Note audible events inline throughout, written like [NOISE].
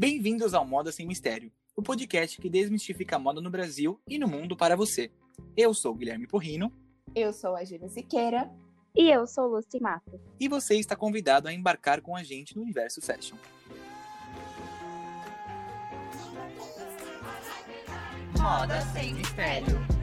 Bem-vindos ao Moda Sem Mistério, o podcast que desmistifica a moda no Brasil e no mundo para você. Eu sou Guilherme Porrino. Eu sou a Gina Siqueira. E eu sou Lucy Mato. E você está convidado a embarcar com a gente no universo fashion. Moda Sem Mistério.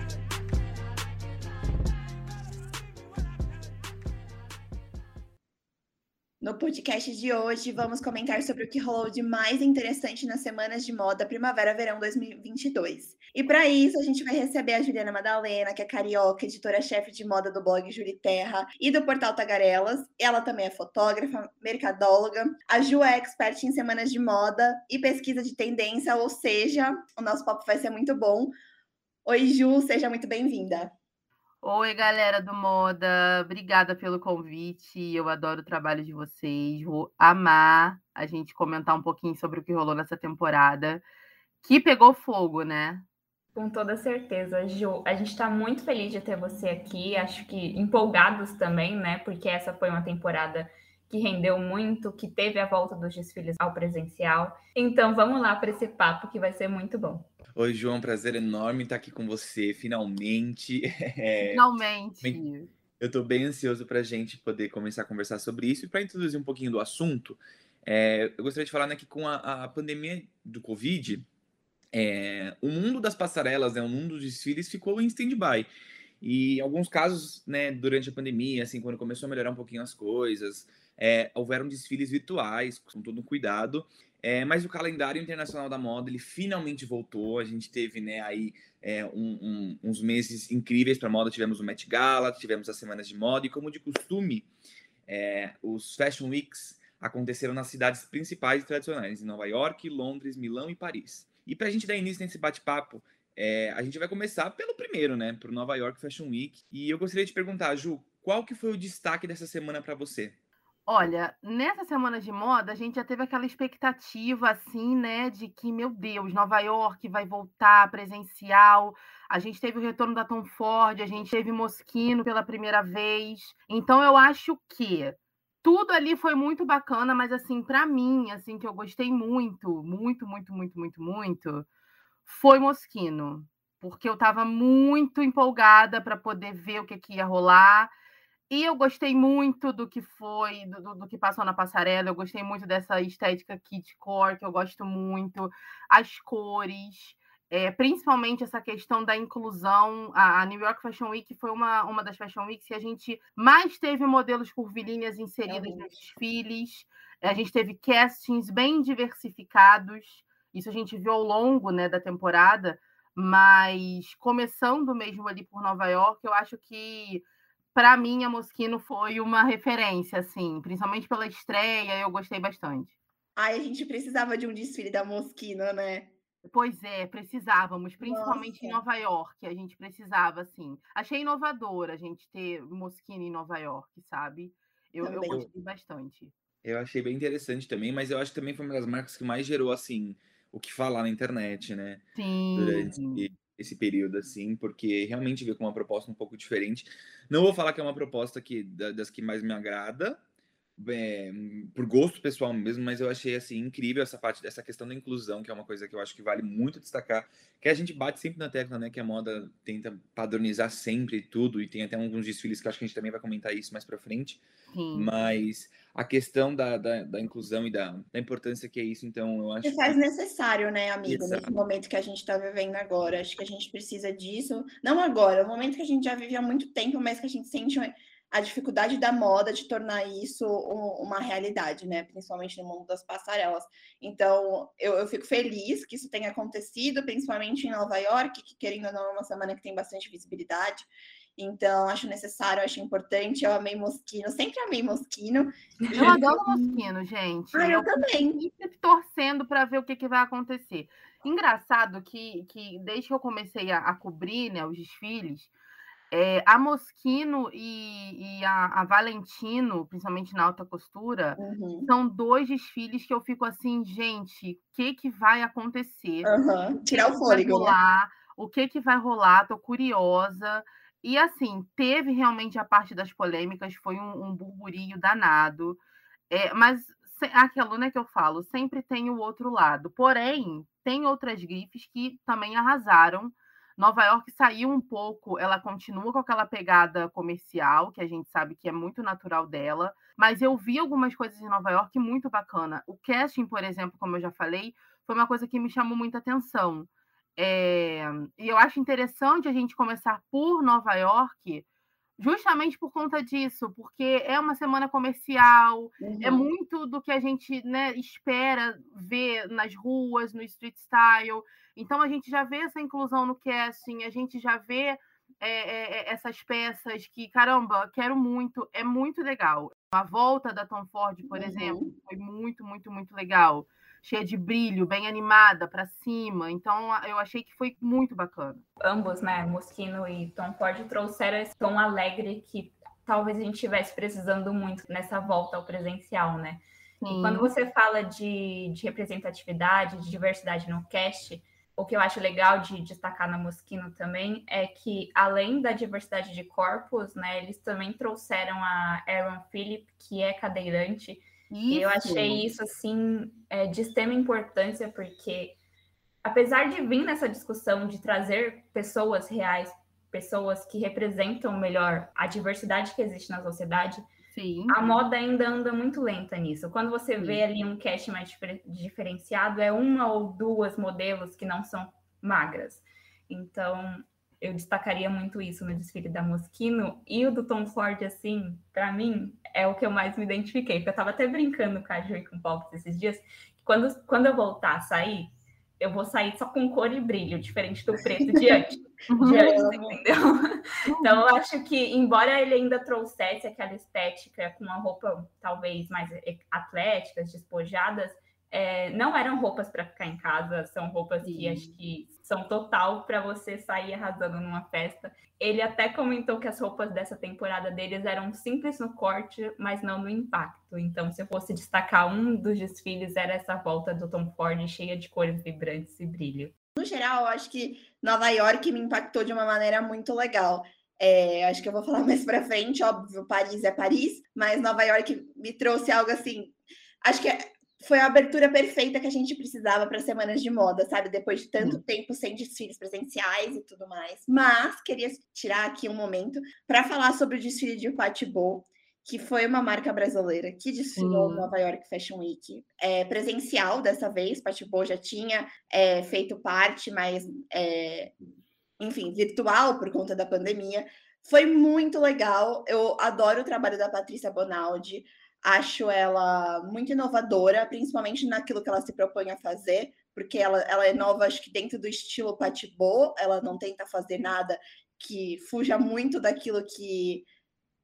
No podcast de hoje, vamos comentar sobre o que rolou de mais interessante nas semanas de moda Primavera-Verão 2022. E para isso, a gente vai receber a Juliana Madalena, que é carioca, editora-chefe de moda do blog Júri Terra e do portal Tagarelas. Ela também é fotógrafa, mercadóloga. A Ju é expert em semanas de moda e pesquisa de tendência, ou seja, o nosso papo vai ser muito bom. Oi, Ju, seja muito bem-vinda. Oi, galera do Moda, obrigada pelo convite. Eu adoro o trabalho de vocês. Vou amar a gente comentar um pouquinho sobre o que rolou nessa temporada, que pegou fogo, né? Com toda certeza, Ju. A gente está muito feliz de ter você aqui. Acho que empolgados também, né? Porque essa foi uma temporada que rendeu muito, que teve a volta dos desfiles ao presencial. Então, vamos lá para esse papo que vai ser muito bom. Oi, João, prazer enorme estar aqui com você, finalmente. [LAUGHS] É, finalmente. Eu estou bem ansioso para a gente poder começar a conversar sobre isso e para introduzir um pouquinho do assunto. É, eu gostaria de falar né, que com a, a pandemia do Covid, é, o mundo das passarelas, né, o mundo dos desfiles ficou em stand-by. E em alguns casos, né, durante a pandemia, assim, quando começou a melhorar um pouquinho as coisas, é, houveram desfiles virtuais, com todo cuidado, é, mas o calendário internacional da moda ele finalmente voltou. A gente teve né, aí é, um, um, uns meses incríveis para moda. Tivemos o Met Gala, tivemos as semanas de moda e como de costume, é, os Fashion Weeks aconteceram nas cidades principais e tradicionais, em Nova York, Londres, Milão e Paris. E para a gente dar início nesse bate-papo, é, a gente vai começar pelo primeiro, né, para Nova York Fashion Week. E eu gostaria de perguntar, Ju, qual que foi o destaque dessa semana para você? Olha, nessa semana de moda, a gente já teve aquela expectativa, assim, né, de que, meu Deus, Nova York vai voltar presencial. A gente teve o retorno da Tom Ford, a gente teve Moschino pela primeira vez. Então, eu acho que tudo ali foi muito bacana, mas, assim, para mim, assim, que eu gostei muito, muito, muito, muito, muito, muito, foi Moschino. Porque eu estava muito empolgada para poder ver o que, que ia rolar. E eu gostei muito do que foi, do, do, que passou na passarela. Eu gostei muito dessa estética kit core, que eu gosto muito, as cores, é, principalmente essa questão da inclusão. A, New York Fashion Week foi uma, uma das Fashion Weeks que a gente mais teve modelos curvilíneas inseridas nos desfiles. A gente teve castings bem diversificados. Isso a gente viu ao longo né, da temporada, mas começando mesmo ali por Nova York, eu acho que para mim, a Moschino foi uma referência, assim, principalmente pela estreia, eu gostei bastante. Ai, a gente precisava de um desfile da Moschino, né? Pois é, precisávamos, principalmente Nossa. em Nova York, a gente precisava, assim. Achei inovador a gente ter Moschino em Nova York, sabe? Eu, eu gostei bastante. Eu achei bem interessante também, mas eu acho que também foi uma das marcas que mais gerou, assim, o que falar na internet, né? Sim. Durante esse período, assim, porque realmente veio com uma proposta um pouco diferente. Não vou falar que é uma proposta que, das que mais me agrada, é, por gosto pessoal mesmo, mas eu achei assim incrível essa parte dessa questão da inclusão, que é uma coisa que eu acho que vale muito destacar, que a gente bate sempre na tecla, né, que a moda tenta padronizar sempre tudo e tem até alguns desfiles que acho que a gente também vai comentar isso mais para frente. Sim. Mas a questão da, da, da, inclusão e da, da importância que é isso, então eu acho. Que faz necessário, né, amigo, Exato. nesse momento que a gente está vivendo agora. Acho que a gente precisa disso. Não agora, é um momento que a gente já vive há muito tempo, mas que a gente sente a dificuldade da moda de tornar isso uma realidade, né? Principalmente no mundo das passarelas. Então, eu, eu fico feliz que isso tenha acontecido, principalmente em Nova York, que querendo ou não é uma semana que tem bastante visibilidade. Então, acho necessário, acho importante. Eu amei Mosquino, sempre amei Mosquino. Eu adoro Mosquino, gente. Ah, eu, eu também. Sempre torcendo para ver o que, que vai acontecer. Engraçado que, que desde que eu comecei a, a cobrir né, os desfiles, é, a Mosquino e, e a, a, Valentino, principalmente na alta costura, uhum. são dois desfiles que eu fico assim, gente, o que, que vai acontecer? Uhum. Tirar o, o fôlego. Né? O que, que vai rolar? Tô curiosa. E assim, teve realmente a parte das polêmicas, foi um, um burburinho danado. É, mas aquilo né, que eu falo, sempre tem o outro lado. Porém, tem outras grifes que também arrasaram. Nova York saiu um pouco, ela continua com aquela pegada comercial, que a gente sabe que é muito natural dela, mas eu vi algumas coisas em Nova York muito bacana. O casting, por exemplo, como eu já falei, foi uma coisa que me chamou muita atenção. É... E eu acho interessante a gente começar por Nova York, justamente por conta disso, porque é uma semana comercial, é uhum. é muito do que a gente né, espera ver nas ruas, no street style. Então a gente já vê essa inclusão no casting, a gente já vê é, é, essas peças que, caramba, quero muito, é muito legal. A volta da Tom Ford, por uhum. exemplo, foi muito, muito, muito legal cheia de brilho, bem animada para cima. Então eu achei que foi muito bacana. Ambos, né, Moschino e Tom Ford trouxeram esse tom alegre que talvez a gente estivesse precisando muito nessa volta ao presencial, né? Sim. E quando você fala de, de representatividade, de diversidade no cast, o que eu acho legal de destacar na Moschino também é que, além da diversidade de corpos, né, eles também trouxeram a Aaron Phillip, que é cadeirante, isso. Eu achei isso assim é, de extrema importância, porque apesar de vir nessa discussão de trazer pessoas reais, pessoas que representam melhor a diversidade que existe na sociedade, Sim. a moda ainda anda muito lenta nisso. Quando você Sim. vê ali um cast mais difer diferenciado, é uma ou duas modelos que não são magras. Então, eu destacaria muito isso no desfile da Moschino e o do Tom Ford, assim, para mim, é o que eu mais me identifiquei. Porque eu tava até brincando com a Ju e com o Pops esses dias, que quando, quando eu voltar a sair, eu vou sair só com cor e brilho, diferente do preto de antes, [LAUGHS] de antes entendeu? Então, eu acho que, embora ele ainda trouxesse aquela estética com uma roupa talvez mais atléticas, despojadas, é, não eram roupas para ficar em casa, são roupas Sim. que acho que são total para você sair arrasando numa festa. Ele até comentou que as roupas dessa temporada deles eram simples no corte, mas não no impacto. Então, se eu fosse destacar um dos desfiles, era essa volta do Tom Ford cheia de cores vibrantes e brilho. No geral, eu acho que Nova York me impactou de uma maneira muito legal. É, acho que eu vou falar [LAUGHS] mais para frente, óbvio, Paris é Paris, mas Nova York me trouxe algo assim. Acho que é foi a abertura perfeita que a gente precisava para semanas de moda, sabe? Depois de tanto uhum. tempo sem desfiles presenciais e tudo mais. Mas queria tirar aqui um momento para falar sobre o desfile de Patibô, que foi uma marca brasileira que desfilou no Nova York Fashion Week. É, presencial dessa vez, Patibô já tinha é, feito parte, mas, é, enfim, virtual por conta da pandemia. Foi muito legal. Eu adoro o trabalho da Patrícia Bonaldi. Acho ela muito inovadora, principalmente naquilo que ela se propõe a fazer, porque ela, ela é nova, acho que dentro do estilo Patibô, ela não tenta fazer nada que fuja muito daquilo que,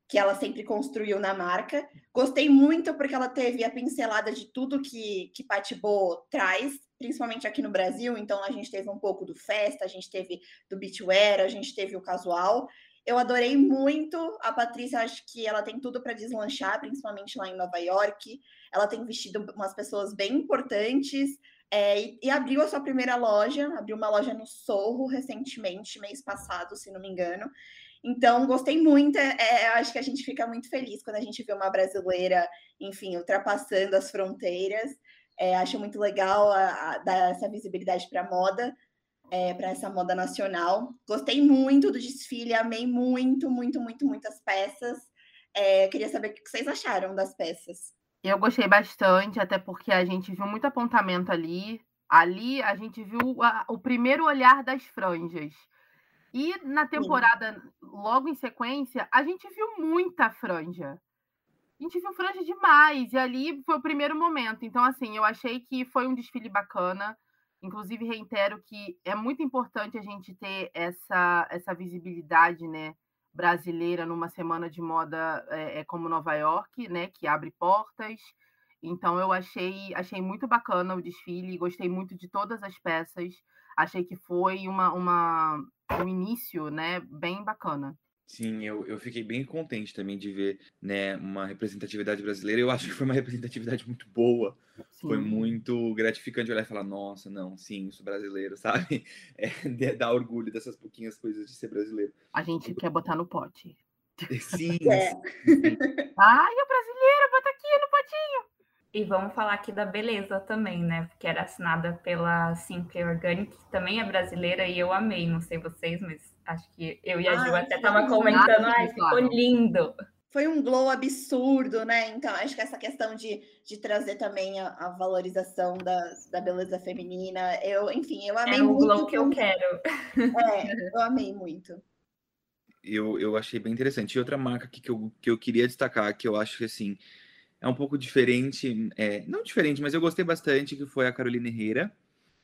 que ela sempre construiu na marca. Gostei muito porque ela teve a pincelada de tudo que, que Patibô traz, principalmente aqui no Brasil. Então, a gente teve um pouco do festa, a gente teve do beachwear, a gente teve o casual. Eu adorei muito. A Patrícia, acho que ela tem tudo para deslanchar, principalmente lá em Nova York. Ela tem vestido umas pessoas bem importantes. É, e, e, abriu a sua primeira loja, abriu uma loja no Sorro recentemente, mês passado, se não me engano. Então, gostei muito. É, é acho que a gente fica muito feliz quando a gente vê uma brasileira, enfim, ultrapassando as fronteiras. É, acho muito legal a, a, dar essa visibilidade para a moda é, para essa moda nacional. Gostei muito do desfile, amei muito, muito, muito, muitas peças. É, queria saber o que vocês acharam das peças. Eu gostei bastante, até porque a gente viu muito apontamento ali. Ali a gente viu a, o primeiro olhar das franjas. E na temporada, Sim. logo em sequência, a gente viu muita franja. A gente viu franja demais. E ali foi o primeiro momento. Então, assim, eu achei que foi um desfile bacana. Inclusive, reitero que é muito importante a gente ter essa, essa visibilidade né, brasileira numa semana de moda é, é, como Nova York, né, que abre portas. Então, eu achei, achei muito bacana o desfile, gostei muito de todas as peças. Achei que foi uma, uma, um início né, bem bacana. Sim, eu, eu fiquei bem contente também de ver né, uma representatividade brasileira. Eu acho que foi uma [LAUGHS] representatividade muito boa. Sim. Foi muito gratificante olhar e falar, nossa, não, sim, sou brasileiro, [LAUGHS] sabe? É, dá orgulho dessas pouquinhas coisas de ser brasileiro. A gente quer botar no pote. [LAUGHS] Sim. É. Ai, o brasileiro, bota aqui no potinho. E vamos falar aqui da beleza também, né? Porque era assinada pela Simply Organic, que também é brasileira, e eu amei. Não sei vocês, mas acho que eu e a Ju até tava comentando, ai, ficou lindo. Foi um glow absurdo, né? Então, acho que essa questão de, de trazer também a, a valorização das, da beleza feminina, eu, enfim, eu amei é muito. É o glow que eu quero. É, eu amei muito. Eu, eu achei bem interessante. E outra marca que, que, eu, que eu queria destacar, que eu acho que, assim, é um pouco diferente, é, não diferente, mas eu gostei bastante, que foi a Carolina Herrera.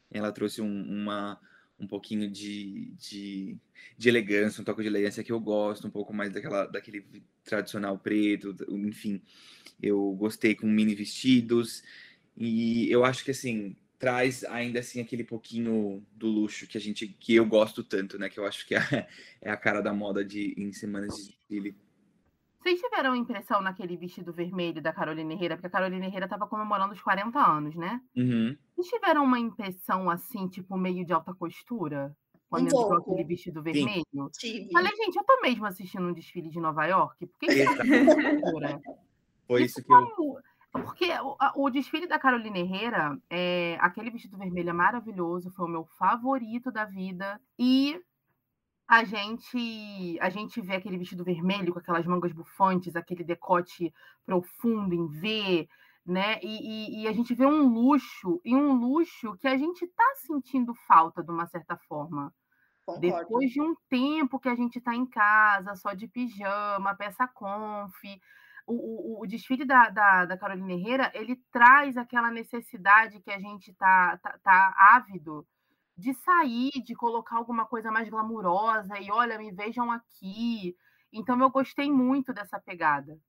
Ela trouxe um, uma, um pouquinho de, de, de, elegância, um toque de elegância que eu gosto, um pouco mais daquela, daquele tradicional preto, enfim. Eu gostei com mini vestidos, e eu acho que, assim, traz ainda assim aquele pouquinho do luxo que a gente que eu gosto tanto, né? Que eu acho que é, é a cara da moda de em semanas de desfile. Vocês tiveram impressão naquele vestido vermelho da Carolina Herrera? Porque a Carolina Herrera estava comemorando os 40 anos, né? Uhum. Vocês tiveram uma impressão assim, tipo, meio de alta costura? Quando um entrou aquele vestido vermelho? Tive. Falei, gente, eu tô mesmo assistindo um desfile de Nova York? Por que isso é Foi isso, isso que eu... Porque o, o, desfile da Carolina Herrera, é, aquele vestido vermelho é maravilhoso, foi o meu favorito da vida. E a gente a gente vê aquele vestido vermelho com aquelas mangas bufantes, aquele decote profundo em V, né? E, e, e, a gente vê um luxo, e um luxo que a gente está sentindo falta de uma certa forma. Concordo. Depois de um tempo que a gente está em casa, só de pijama, peça conf, o, o, o desfile da, da, da, Carolina Herrera, ele traz aquela necessidade que a gente está tá, tá ávido de sair, de colocar alguma coisa mais glamurosa e olha, me vejam aqui. Então eu gostei muito dessa pegada.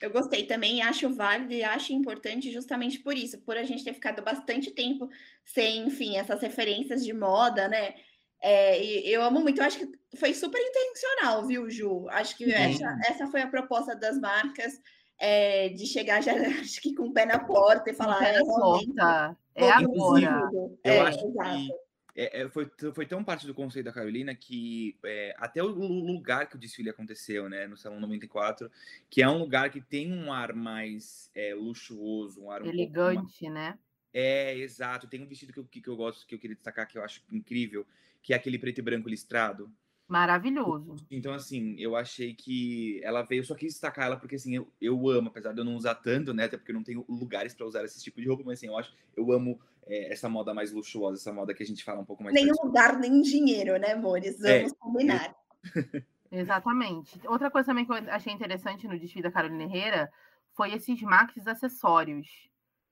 Eu gostei também, acho válido e acho importante justamente por isso, por a gente ter ficado bastante tempo sem, enfim, essas referências de moda, né? É, eu amo muito, eu acho que foi super intencional, viu, Ju? Acho que essa, essa, foi a proposta das marcas é, de chegar já [LAUGHS] acho que com o pé na porta e falar. É, porta. é agora. Eu é, acho exato. que é, é, foi, foi tão parte do conceito da Carolina que é, até o lugar que o desfile aconteceu, né, no Salão 94, que é um lugar que tem um ar mais é, luxuoso, um ar elegante, um mais... né? É, exato. Tem um vestido que eu, que eu gosto, que eu queria destacar, que eu acho incrível, que é aquele preto e branco listrado. Maravilhoso. Então, assim, eu achei que ela veio, só quis destacar ela porque, assim, eu, eu amo, apesar de eu não usar tanto, né? Até porque eu não tenho lugares para usar esse tipo de roupa, mas, assim, eu acho, eu amo é, essa moda mais luxuosa, essa moda que a gente fala um pouco mais. Nem lugar, nem dinheiro, né, amores? É, Vamos é, combinar. [LAUGHS] Exatamente. Outra coisa também que eu achei interessante no desfile da Carolina Herrera foi esses maxis acessórios.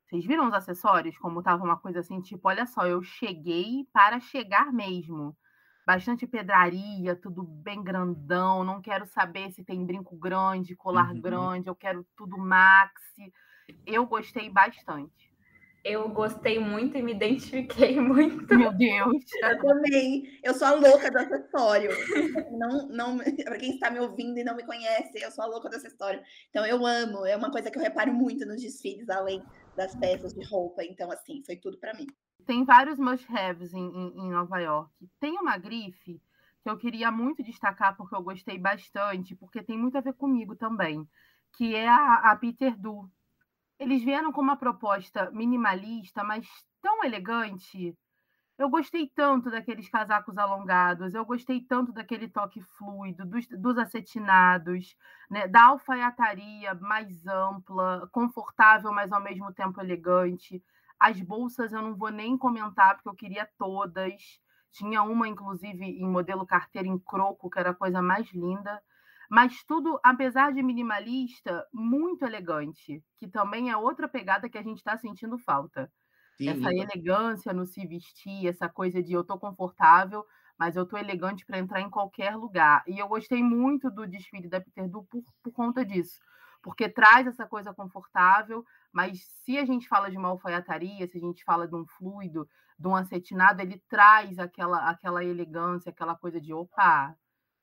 Vocês viram os acessórios? Como tava uma coisa assim, tipo, olha só, eu cheguei para chegar mesmo. Bastante pedraria, tudo bem grandão. Não quero saber se tem brinco grande, colar uhum. grande, eu quero tudo maxi. Eu gostei bastante eu gostei muito e me identifiquei [LAUGHS] muito. Meu Deus. Eu também. Eu sou a louca do acessório. não, não, para quem está me ouvindo e não me conhece, eu sou a louca do acessório. Então eu amo, é uma coisa que eu reparo muito nos desfiles, além das peças de roupa. Então, assim, foi tudo para mim. Tem vários must-haves em, em, em Nova York. Tem uma grife que eu queria muito destacar porque eu gostei bastante, porque tem muito a ver comigo também, que é a, a Peter Du eles vieram com uma proposta minimalista, mas tão elegante. Eu gostei tanto daqueles casacos alongados, eu gostei tanto daquele toque fluido, dos, dos acetinados, né, da alfaiataria mais ampla, confortável, mas ao mesmo tempo elegante. As bolsas eu não vou nem comentar, porque eu queria todas. Tinha uma, inclusive, em modelo carteira em croco, que era a coisa mais linda mas tudo, apesar de minimalista, muito elegante, que também é outra pegada que a gente está sentindo falta. Sim, essa elegância no se vestir, essa coisa de eu tô confortável, mas eu tô elegante para entrar em qualquer lugar. E eu gostei muito do desfile da Peter Du por, por conta disso, porque traz essa coisa confortável, mas se a gente fala de uma alfaiataria, se a gente fala de um fluido, de um acetinado, ele traz aquela, aquela elegância, aquela coisa de opa,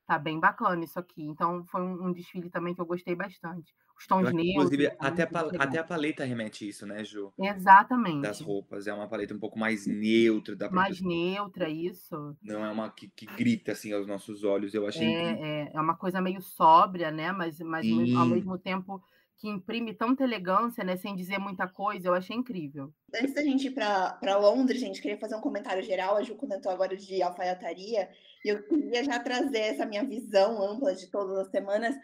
Tá bem bacana isso aqui. Então, foi um, um desfile também que eu gostei bastante. Os tons neutros. Inclusive, até a, até a paleta remete isso, né, Ju? Exatamente. Das roupas. É uma paleta um pouco mais neutra. Dá mais neutra, isso. Não é uma que, que, grita, assim, aos nossos olhos. Eu achei... É, é, é, uma coisa meio sóbria, né? Mas, mas ao mesmo tempo que imprime tanta elegância, né, sem dizer muita coisa, eu achei incrível. Antes da gente ir para Londres, gente, queria fazer um comentário geral. A Ju comentou agora de alfaiataria, e eu queria já trazer essa minha visão ampla de todas as semanas.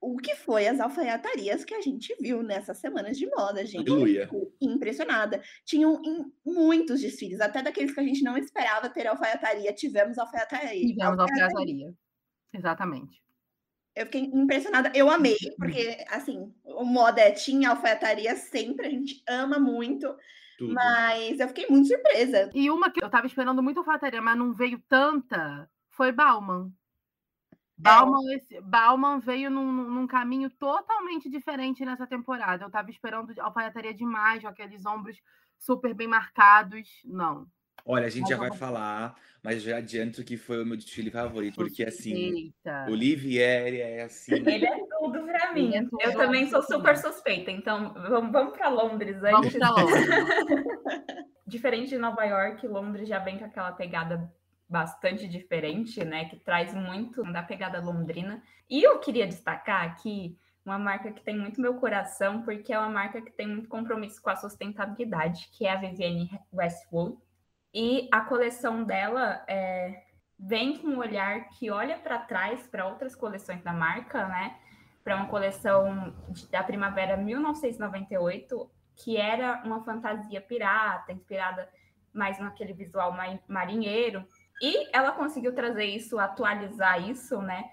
O que foi as alfaiatarias que a gente viu nessas semanas de moda, gente? Aleluia. Impressionada. Tinham muitos desfiles, até daqueles que a gente não esperava ter alfaiataria. Tivemos alfaiataria. Tivemos alfaiataria. Exatamente. Eu fiquei impressionada. Eu amei, porque, assim, o moda é tinha alfaiataria sempre, a gente ama muito. Tudo. Mas eu fiquei muito surpresa. E uma que eu tava esperando muito alfaiataria, mas não veio tanta, foi Bauman. Bauman, esse, Bauman veio num, num, caminho totalmente diferente nessa temporada. Eu tava esperando alfaiataria demais, com aqueles ombros super bem marcados. Não. Olha, a gente já vai falar, mas já adianto que foi o meu desfile favorito, porque assim, Olivieri é assim. Ele é tudo pra mim. É tudo eu também sou super suspeita, então vamos, vamos para Londres aí. Vamos pra Londres. [LAUGHS] Diferente de Nova York, Londres já vem com aquela pegada bastante diferente, né? Que traz muito da pegada londrina. E eu queria destacar aqui uma marca que tem muito meu coração, porque é uma marca que tem muito compromisso com a sustentabilidade, que é a Vivienne Westwood. E a coleção dela é, vem com um olhar que olha para trás para outras coleções da marca, né? Para uma coleção da primavera 1998, que era uma fantasia pirata, inspirada mais naquele visual marinheiro. E ela conseguiu trazer isso, atualizar isso, né?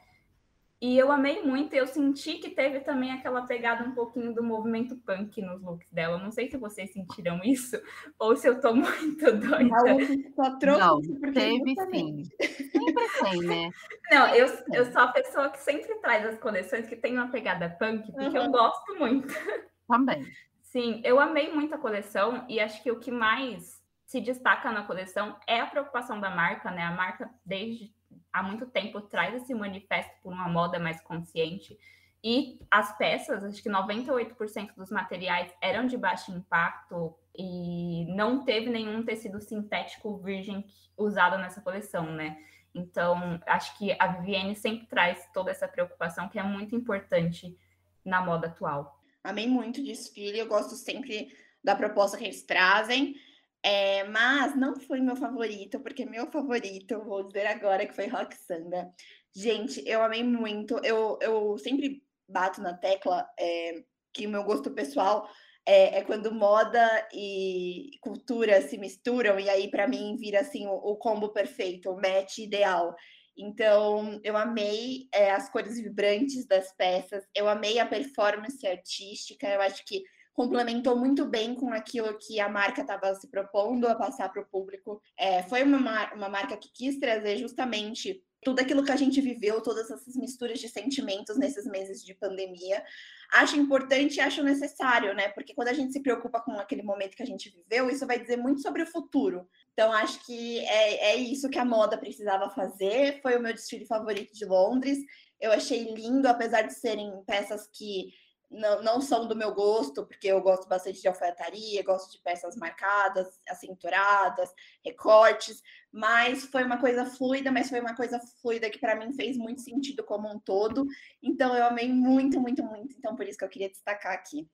E eu amei muito, eu senti que teve também aquela pegada um pouquinho do movimento punk nos looks dela. Não sei se vocês sentiram isso ou se eu tô [LAUGHS] muito doida. Não, só trouxe Não, teve sim. Sempre tem, né? Não, eu, eu sou a pessoa que sempre traz as coleções que tem uma pegada punk, porque uhum. eu gosto muito. Também. Sim, eu amei muito a coleção e acho que o que mais se destaca na coleção é a preocupação da marca, né? A marca, desde há muito tempo, traz esse manifesto por uma moda mais consciente. E as peças, acho que 98% dos materiais eram de baixo impacto e não teve nenhum tecido sintético virgem usado nessa coleção, né? Então, acho que a Vivienne sempre traz toda essa preocupação que é muito importante na moda atual. Amei muito o desfile, eu gosto sempre da proposta que eles trazem. É, mas não foi meu favorito, porque meu favorito, vou dizer agora, que foi Roxanda. Gente, eu amei muito. Eu, eu sempre bato na tecla é, que o meu gosto pessoal é, é, quando moda e cultura se misturam, e aí, para mim, vira assim o, o, combo perfeito, o match ideal. Então, eu amei é, as cores vibrantes das peças, eu amei a performance artística, eu acho que complementou muito bem com aquilo que a marca estava se propondo a passar para o público. É, foi uma, uma marca que quis trazer justamente tudo aquilo que a gente viveu, todas essas misturas de sentimentos nesses meses de pandemia. Acho importante e acho necessário, né? Porque quando a gente se preocupa com aquele momento que a gente viveu, isso vai dizer muito sobre o futuro. Então, acho que é, é isso que a moda precisava fazer. Foi o meu desfile favorito de Londres. Eu achei lindo, apesar de serem peças que não, não são do meu gosto, porque eu gosto bastante de alfaiataria, gosto de peças marcadas, acinturadas, recortes, mas foi uma coisa fluida, mas foi uma coisa fluida que para mim fez muito sentido como um todo. Então eu amei muito, muito, muito. Então por isso que eu queria destacar aqui.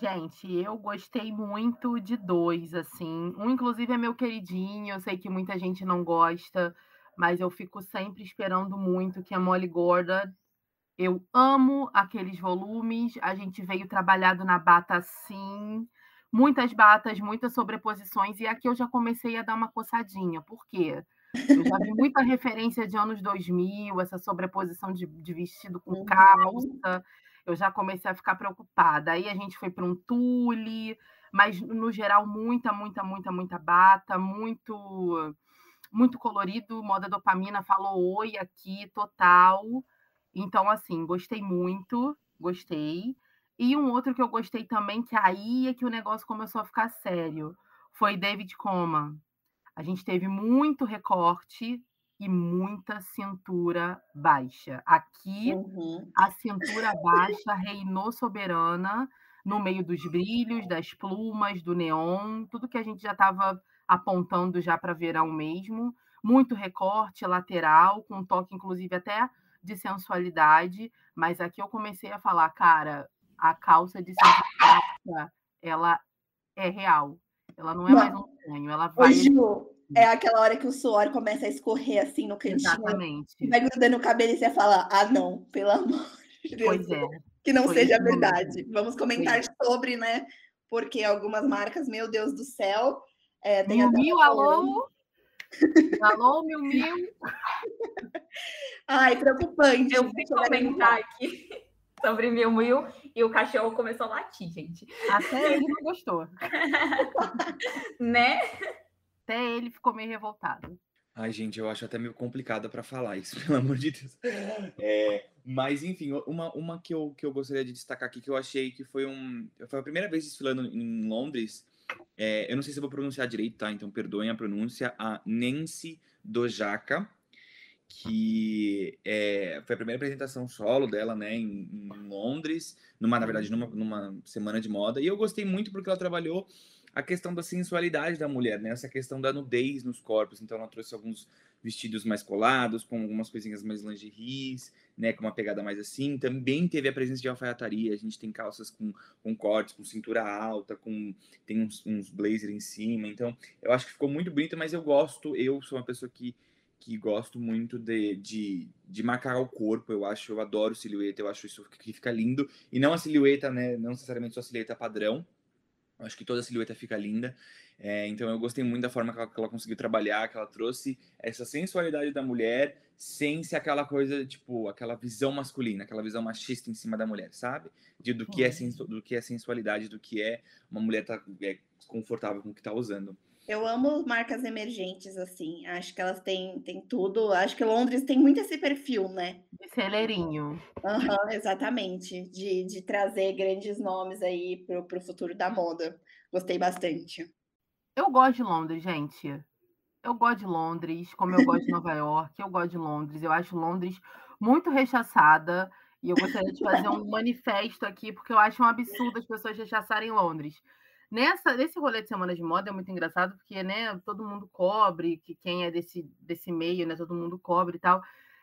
Gente, eu gostei muito de dois, assim. Um, inclusive, é meu queridinho. Eu sei que muita gente não gosta, mas eu fico sempre esperando muito que a Molly Gordon eu amo aqueles volumes. A gente veio trabalhado na bata sim. Muitas batas, muitas sobreposições. E aqui eu já comecei a dar uma coçadinha. Por quê? Eu já vi muita [LAUGHS] referência de anos 2000, essa sobreposição de, de vestido com uhum. calça. Eu já comecei a ficar preocupada. Aí a gente foi para um tule, mas no geral, muita, muita, muita, muita bata, muito muito colorido. Moda dopamina falou oi aqui, total. Então, assim, gostei muito, gostei. E um outro que eu gostei também, que aí é que o negócio começou a ficar sério, foi David Coma. A gente teve muito recorte e muita cintura baixa. Aqui, uhum. a cintura baixa reinou soberana no meio dos brilhos, das plumas, do neon, tudo que a gente já estava apontando já para verão mesmo. Muito recorte lateral, com um toque, inclusive, até de sensualidade, mas aqui eu comecei a falar, cara, a calça de cintura ela é real. Ela não é não. mais um sonho, ela vai. Ô, Ju, é aquela hora que o suor começa a escorrer assim no cantinho. Exatamente. Vai grudando o cabelo e você fala: ah, não, pelo amor de Deus. Pois é. Que não seja verdade. Vamos comentar é. sobre, né? Porque algumas marcas, meu Deus do céu. É, tem mil, alô? Alô, mil, mil. Ai, preocupante. Eu fui comentar aqui [LAUGHS] sobre mil, mil e o cachorro começou a latir, gente. Até ele não gostou. [LAUGHS] né? Até ele ficou meio revoltado. Ai, gente, eu acho até meio complicado para falar isso, [LAUGHS] pelo amor de Deus. É, mas, enfim, uma, uma que, eu, que eu gostaria de destacar aqui, que eu achei que foi um. Foi a primeira vez desfilando em Londres. É, eu não sei se vou pronunciar direito, tá? Então perdoem a pronúncia. A Nancy Dojaka, que é, foi a primeira apresentação solo dela, né, em, em Londres, numa, na verdade, numa, numa semana de moda. E eu gostei muito porque ela trabalhou a questão da sensualidade da mulher, né? Essa questão da nudez nos corpos. Então ela trouxe alguns vestidos mais colados, com algumas coisinhas mais lingeries, né? Com uma pegada mais assim. Também teve a presença de alfaiataria. A gente tem calças com, com cortes, com cintura alta, com tem uns, uns blazer em cima. Então eu acho que ficou muito bonito, mas eu gosto. Eu sou uma pessoa que que gosto muito de, de, de marcar o corpo, eu acho, eu adoro silhueta, eu acho isso que fica lindo, e não a silhueta, né, não necessariamente só a silhueta padrão, Acho que toda a silhueta fica linda. É, então eu gostei muito da forma que ela, que ela, conseguiu trabalhar, que ela trouxe essa sensualidade da mulher sem ser aquela coisa, tipo, aquela visão masculina, aquela visão machista em cima da mulher, sabe? De, do, que é sensu, do que é sensualidade, do que é uma mulher tá, é, confortável com o que tá usando. Eu amo marcas emergentes, assim. Acho que elas têm, têm tudo. Acho que Londres tem muito esse perfil, né? De celeirinho. Uhum, exatamente. De, de trazer grandes nomes aí pro, pro futuro da moda. Gostei bastante. Eu gosto de Londres, gente. Eu gosto de Londres, como eu gosto de Nova [LAUGHS] York. Eu gosto de Londres. Eu acho Londres muito rechaçada. E eu gostaria de fazer um [LAUGHS] manifesto aqui, porque eu acho um absurdo as pessoas rechaçarem Londres. Nessa, nesse rolê de semana de moda é muito engraçado, porque né, todo mundo cobre, que quem é desse, desse meio, né, todo mundo cobre e tal.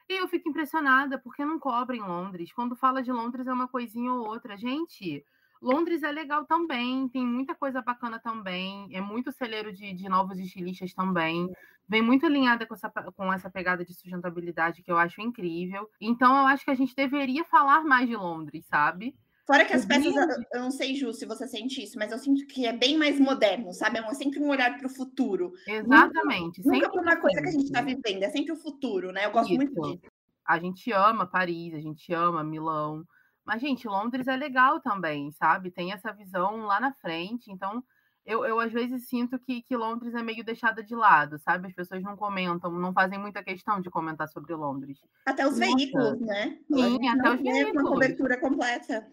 E eu fico impressionada, porque não cobrem Londres. Quando fala de Londres é uma coisinha ou outra. Gente, Londres é legal também, tem muita coisa bacana também, é muito celeiro de, de novos estilistas também, vem muito alinhada com essa, com essa pegada de sustentabilidade que eu acho incrível. Então eu acho que a gente deveria falar mais de Londres, sabe? Fora que as peças, eu não sei, Ju, se você sente isso, mas eu sinto que é bem mais moderno, sabe? É sempre um olhar para o futuro. Exatamente. Nunca, nunca para uma coisa que a gente está vivendo, é sempre o futuro, né? Eu gosto isso. muito disso. A gente ama Paris, a gente ama Milão, mas, gente, Londres é legal também, sabe? Tem essa visão lá na frente, então eu, eu às vezes sinto que, que Londres é meio deixada de lado, sabe? As pessoas não comentam, não fazem muita questão de comentar sobre Londres. Até os Nossa. veículos, né? Sim, até os veículos. Uma cobertura completa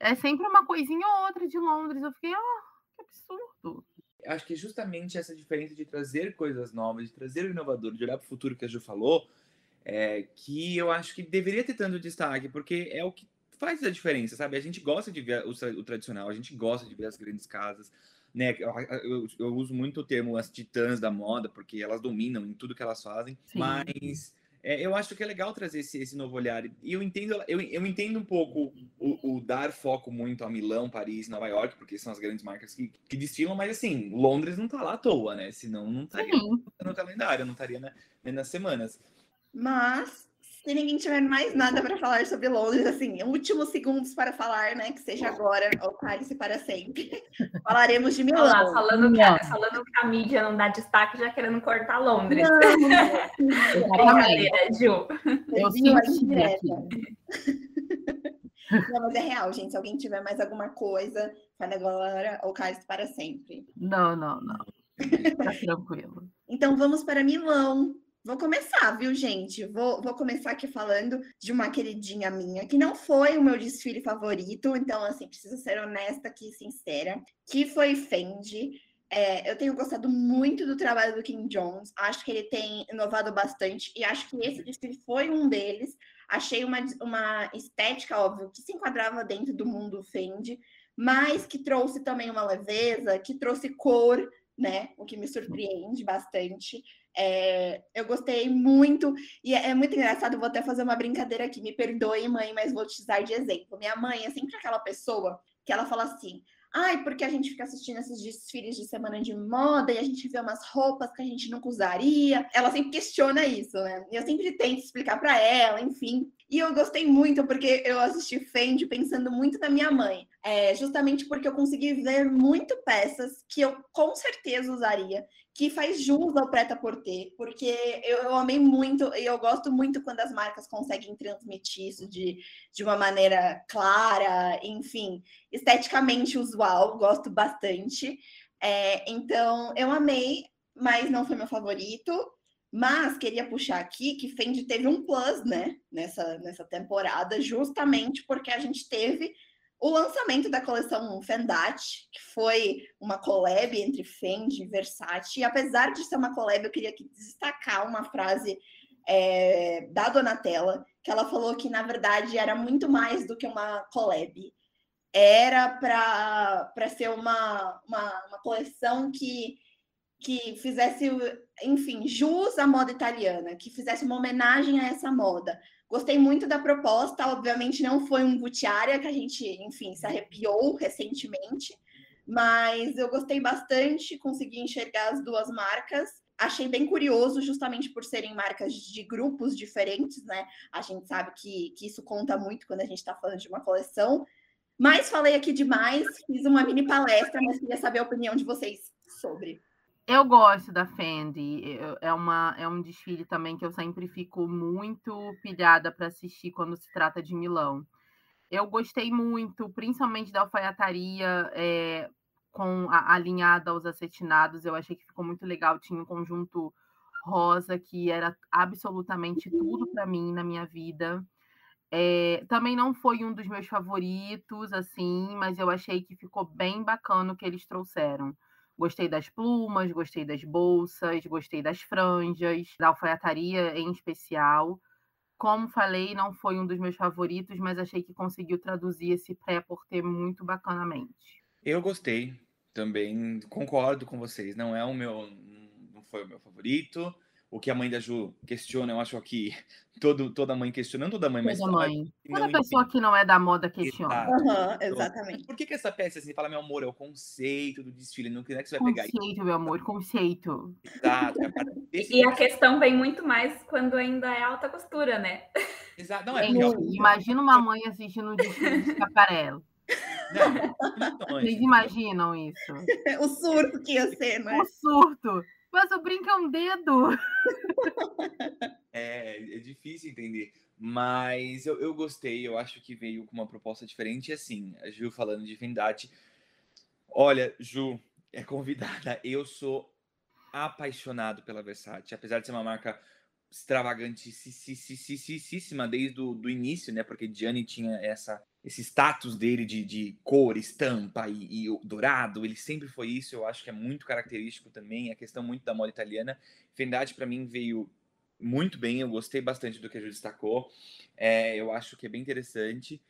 é sempre uma coisinha ou outra de Londres. Eu fiquei, ah, que absurdo. Acho que justamente essa diferença de trazer coisas novas, de trazer o inovador, de olhar para o futuro que a Ju falou, é, que eu acho que deveria ter tanto destaque, porque é o que faz a diferença, sabe? A gente gosta de ver o, o tradicional, a gente gosta de ver as grandes casas, né? Eu, eu, eu, uso muito o termo as titãs da moda, porque elas dominam em tudo que elas fazem, Sim. mas é, eu acho que é legal trazer esse, esse novo olhar. E eu entendo, eu, eu entendo um pouco o, o, dar foco muito a Milão, Paris, Nova York, porque são as grandes marcas que, que destilam, mas assim, Londres não tá lá à toa, né? Senão não estaria no calendário, não estaria na, nas semanas. Mas se ninguém tiver mais nada para falar sobre Londres, assim, últimos segundos para falar, né? Que seja agora, ou cale-se para sempre. [LAUGHS] Falaremos de Milão. Olá, falando, que a, falando que a mídia não dá destaque, já querendo cortar Londres. Não, [LAUGHS] Brincadeira, Ju. Eu [LAUGHS] Não, mas é real, gente. Se alguém tiver mais alguma coisa, fale agora ou cale-se para sempre. Não, não, não. Tá tranquilo. Então vamos para Milão. Vou começar, viu, gente? Vou, vou começar aqui falando de uma queridinha minha, que não foi o meu desfile favorito, então, assim, preciso ser honesta aqui, sincera, que foi Fendi. É, eu tenho gostado muito do trabalho do Kim Jones, acho que ele tem inovado bastante, e acho que esse desfile foi um deles. Achei uma, uma estética, óbvio, que se enquadrava dentro do mundo Fendi, mas que trouxe também uma leveza, que trouxe cor, né? O que me surpreende bastante. É, eu gostei muito, e é, é, muito engraçado, vou até fazer uma brincadeira aqui, me perdoe, mãe, mas vou te usar de exemplo. Minha mãe é sempre aquela pessoa que ela fala assim: ai, porque a gente fica assistindo esses desfiles de semana de moda e a gente vê umas roupas que a gente nunca usaria. Ela sempre questiona isso, né? E eu sempre tento explicar para ela, enfim. E eu gostei muito porque eu assisti Fendi pensando muito na minha mãe. É, justamente porque eu consegui ver muito peças que eu com certeza usaria, que faz jus ao preta por ter, porque eu, eu, amei muito e eu gosto muito quando as marcas conseguem transmitir isso de, de uma maneira clara, enfim, esteticamente usual, gosto bastante. É, então eu amei, mas não foi meu favorito. Mas queria puxar aqui que Fendi teve um plus, né, nessa, nessa temporada, justamente porque a gente teve o lançamento da coleção Fendate, que foi uma collab entre Fendi e Versace. E apesar de ser uma collab, eu queria destacar uma frase é, da Donatella, que ela falou que, na verdade, era muito mais do que uma collab. Era para ser uma, uma, uma coleção que que fizesse, enfim, jus à moda italiana, que fizesse uma homenagem a essa moda. Gostei muito da proposta, obviamente não foi um Gutiária que a gente, enfim, se arrepiou recentemente, mas eu gostei bastante, consegui enxergar as duas marcas. Achei bem curioso, justamente por serem marcas de grupos diferentes, né? A gente sabe que, que isso conta muito quando a gente está falando de uma coleção. Mas falei aqui demais, fiz uma mini palestra, mas queria saber a opinião de vocês sobre. Eu gosto da Fendi. É, uma, é um desfile também que eu sempre fico muito pilhada para assistir quando se trata de Milão. Eu gostei muito, principalmente da alfaiataria é, com a, alinhada aos acetinados. Eu achei que ficou muito legal. Tinha um conjunto rosa que era absolutamente tudo para mim na minha vida. É, também não foi um dos meus favoritos, assim, mas eu achei que ficou bem bacana o que eles trouxeram. Gostei das plumas, gostei das bolsas, gostei das franjas, da alfaiataria em especial. Como falei, não foi um dos meus favoritos, mas achei que conseguiu traduzir esse pré-porter muito bacanamente. Eu gostei também, concordo com vocês. Não é o meu, não foi o meu favorito o que a mãe da Ju questiona, eu acho que todo, toda mãe questionando, toda mãe, mas. Toda mãe. Toda pessoa entende. que não é da moda questiona. Uhum, exatamente. Por que, que essa peça, assim, fala, meu amor, é o conceito do desfile, não é que você vai pegar Conceito, meu amor, conceito. Exato. É [LAUGHS] e a questão vem muito mais quando ainda é alta costura, né? Exato. Não, é porque... Imagina uma mãe assistindo o desfile de Scaparello. Não, Vocês imaginam isso? [LAUGHS] o surto que ia ser, né? O surto. Mas o brinco é um dedo. É, é difícil entender. Mas eu, eu gostei, eu acho que veio com uma proposta diferente. Assim, a Ju falando de Vendate. Olha, Ju, é convidada. Eu sou apaixonado pela Versace. Apesar de ser uma marca extravagantíssima desde o do início, né? Porque Gianni tinha essa, esse status dele de, de cor, estampa e, e dourado. Ele sempre foi isso. Eu acho que é muito característico também. A questão muito da moda italiana. Fendade para mim veio muito bem. Eu gostei bastante do que a Ju destacou. É, eu acho que é bem interessante.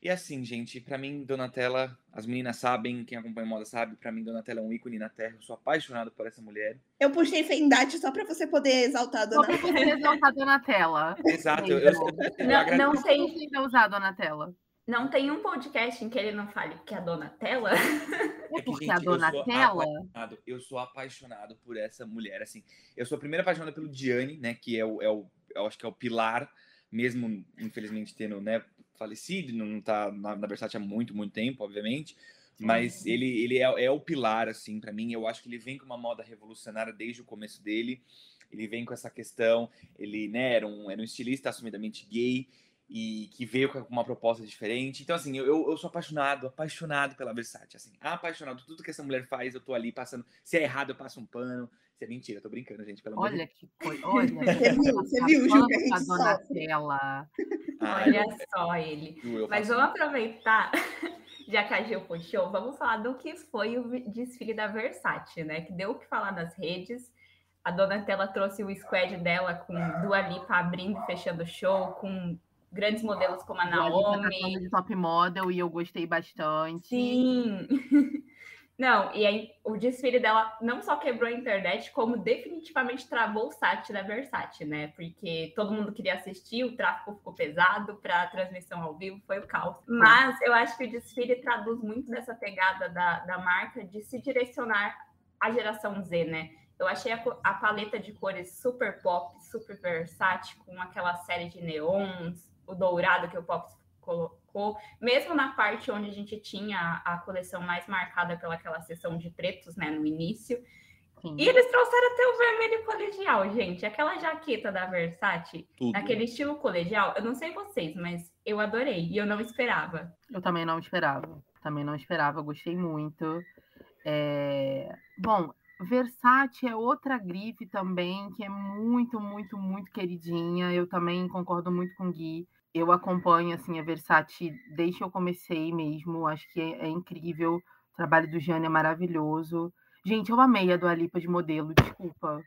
E assim, gente, para mim, Donatella, as meninas sabem, quem acompanha moda sabe, para mim, Donatella é um ícone na Terra. Eu sou apaixonado por essa mulher. Eu puxei Fendade só para você poder exaltar a Donatella. Só pra você exaltar a Donatella. Exato. Eu, eu, eu, não, não tem que usar a Donatella. Não tem um podcast em que ele não fale que é a Donatella? [LAUGHS] É porque gente, a Donatella. Eu, eu sou, apaixonado por essa mulher. Assim, eu sou a primeira apaixonada pelo Gianni, né? Que é o, é o, eu acho que é o pilar, mesmo infelizmente tendo, né? falecido, não está na, na Versace há muito, muito tempo, obviamente. Mas uhum. ele, ele é, é o pilar, assim, para mim. Eu acho que ele vem com uma moda revolucionária desde o começo dele. Ele vem com essa questão. Ele né, era, um, era um estilista assumidamente gay e que veio com uma proposta diferente. Então, assim, eu, eu sou apaixonado, apaixonado pela Versace, assim, apaixonado. Tudo que essa mulher faz, eu tô ali passando. Se é errado, eu passo um pano. Se é mentira, eu tô brincando, gente, pelo amor Olha que coisa, olha. Você viu, você viu, Ju, que a gente Donatella. Olha só ele. Mas vamos aproveitar, [LAUGHS] já que a Gil puxou, vamos falar do que foi o desfile da Versace, né? Que deu o que falar nas redes. A Donatella trouxe o squad dela com Dua Lipa abrindo e fechando o show, com grandes modelos como a Naomi. De top model e eu gostei bastante. Sim. [LAUGHS] Não, e aí o desfile dela não só quebrou a internet, como definitivamente travou o site da Versace, né? Porque todo mundo queria assistir, o tráfego ficou pesado para a transmissão ao vivo, foi o caos. Mas eu acho que o desfile traduz muito dessa pegada da, da marca de se direcionar à geração Z, né? Eu achei a, a paleta de cores super pop, super versátil, com aquela série de neons, o dourado que o Pop colocou, mesmo na parte onde a gente tinha a coleção mais marcada pelaquela seção de pretos, né, no início. Sim. E eles trouxeram até o vermelho colegial, gente. Aquela jaqueta da Versace, Tudo. naquele estilo colegial. Eu não sei vocês, mas eu adorei e eu não esperava. Eu também não esperava. Também não esperava, gostei muito. É... Bom, Versace é outra grife também que é muito, muito, muito queridinha. Eu também concordo muito com o Gui eu acompanho assim a Versace desde que eu comecei mesmo. Acho que é, é incrível. O trabalho do Jane é maravilhoso. Gente, eu amei a do Alipa de modelo, desculpa.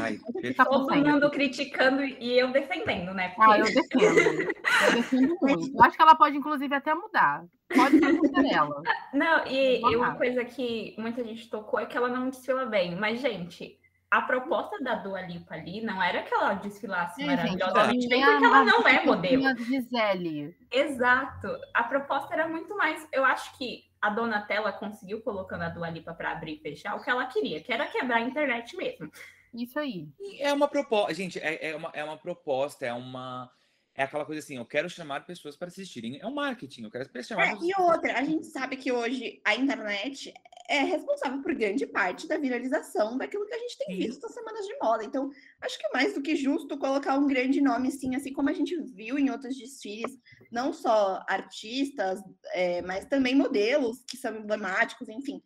Ai, Todo mundo criticando e eu defendendo, né? Porque... Ah, eu defendo. Eu defendo [LAUGHS] muito. Eu acho que ela pode, inclusive, até mudar. Pode ser ela. Não, e, e uma coisa que muita gente tocou é que ela não desfila bem. Mas, gente, a proposta da Dua Lipa ali não era que ela desfilasse é, maravilhosamente bem, porque ela não é modelo. Gisele. Exato. A proposta era muito mais. Eu acho que a Donatella conseguiu colocando a Dua Lipa para abrir e fechar o que ela queria, que era quebrar a internet mesmo. Isso aí. É uma proposta, gente, é, é, uma, é uma proposta, é uma é aquela coisa assim, eu quero chamar pessoas para assistirem. É um marketing, eu quero chamar. É, e outra, a gente sabe que hoje a internet é responsável por grande parte da viralização daquilo que a gente tem visto nas semanas de moda. Então, acho que é mais do que justo colocar um grande nome, sim, assim como a gente viu em outros desfiles, não só artistas, é, mas também modelos que são emblemáticos, enfim.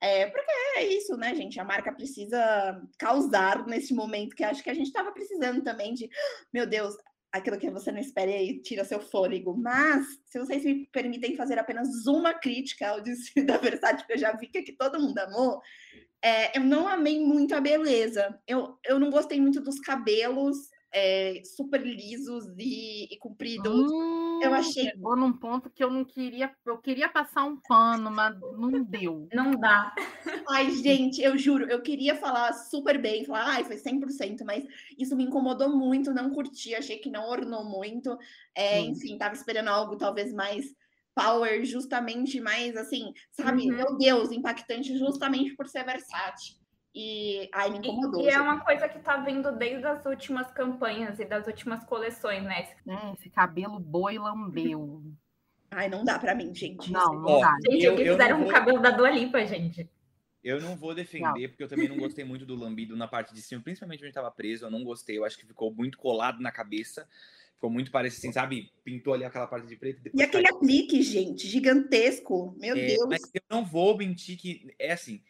É, porque é isso, né, gente? A marca precisa causar nesse momento que acho que a gente estava precisando também de, meu Deus, aquilo que você não espera e tira seu fôlego. Mas, se vocês me permitem fazer apenas uma crítica ao desfile da Versace, porque eu já vi que aqui todo mundo amou, é, eu não amei muito a beleza. Eu, eu não gostei muito dos cabelos é, super lisos e, e compridos. Hum, eu achei. Chegou num ponto que eu não queria. Eu queria passar um pano, mas não deu. Não dá. Ai, gente, eu juro, eu queria falar super bem, falar, ai, foi 100%, mas isso me incomodou muito, não curti, achei que não ornou muito. É, enfim, tava esperando algo talvez mais power, justamente mais assim, sabe? Uhum. Meu Deus, impactante justamente por ser versátil. E aí me incomodou. E, e é uma coisa que tá vindo desde as últimas campanhas e das últimas coleções, né? É, esse cabelo boi lambeu. [LAUGHS] Ai, não dá pra mim, gente. Não, não dá. Gente, eu, eu fizeram vou... um cabelo da Dua Lipa, gente. Eu não vou defender, não. porque eu também não gostei muito do lambido na parte de cima, principalmente onde estava preso. Eu não gostei, eu acho que ficou muito colado na cabeça. Ficou muito parecido, assim, sabe? Pintou ali aquela parte de preto. E aquele aplique, gente, gigantesco. Meu é, Deus. Mas eu não vou mentir que é assim.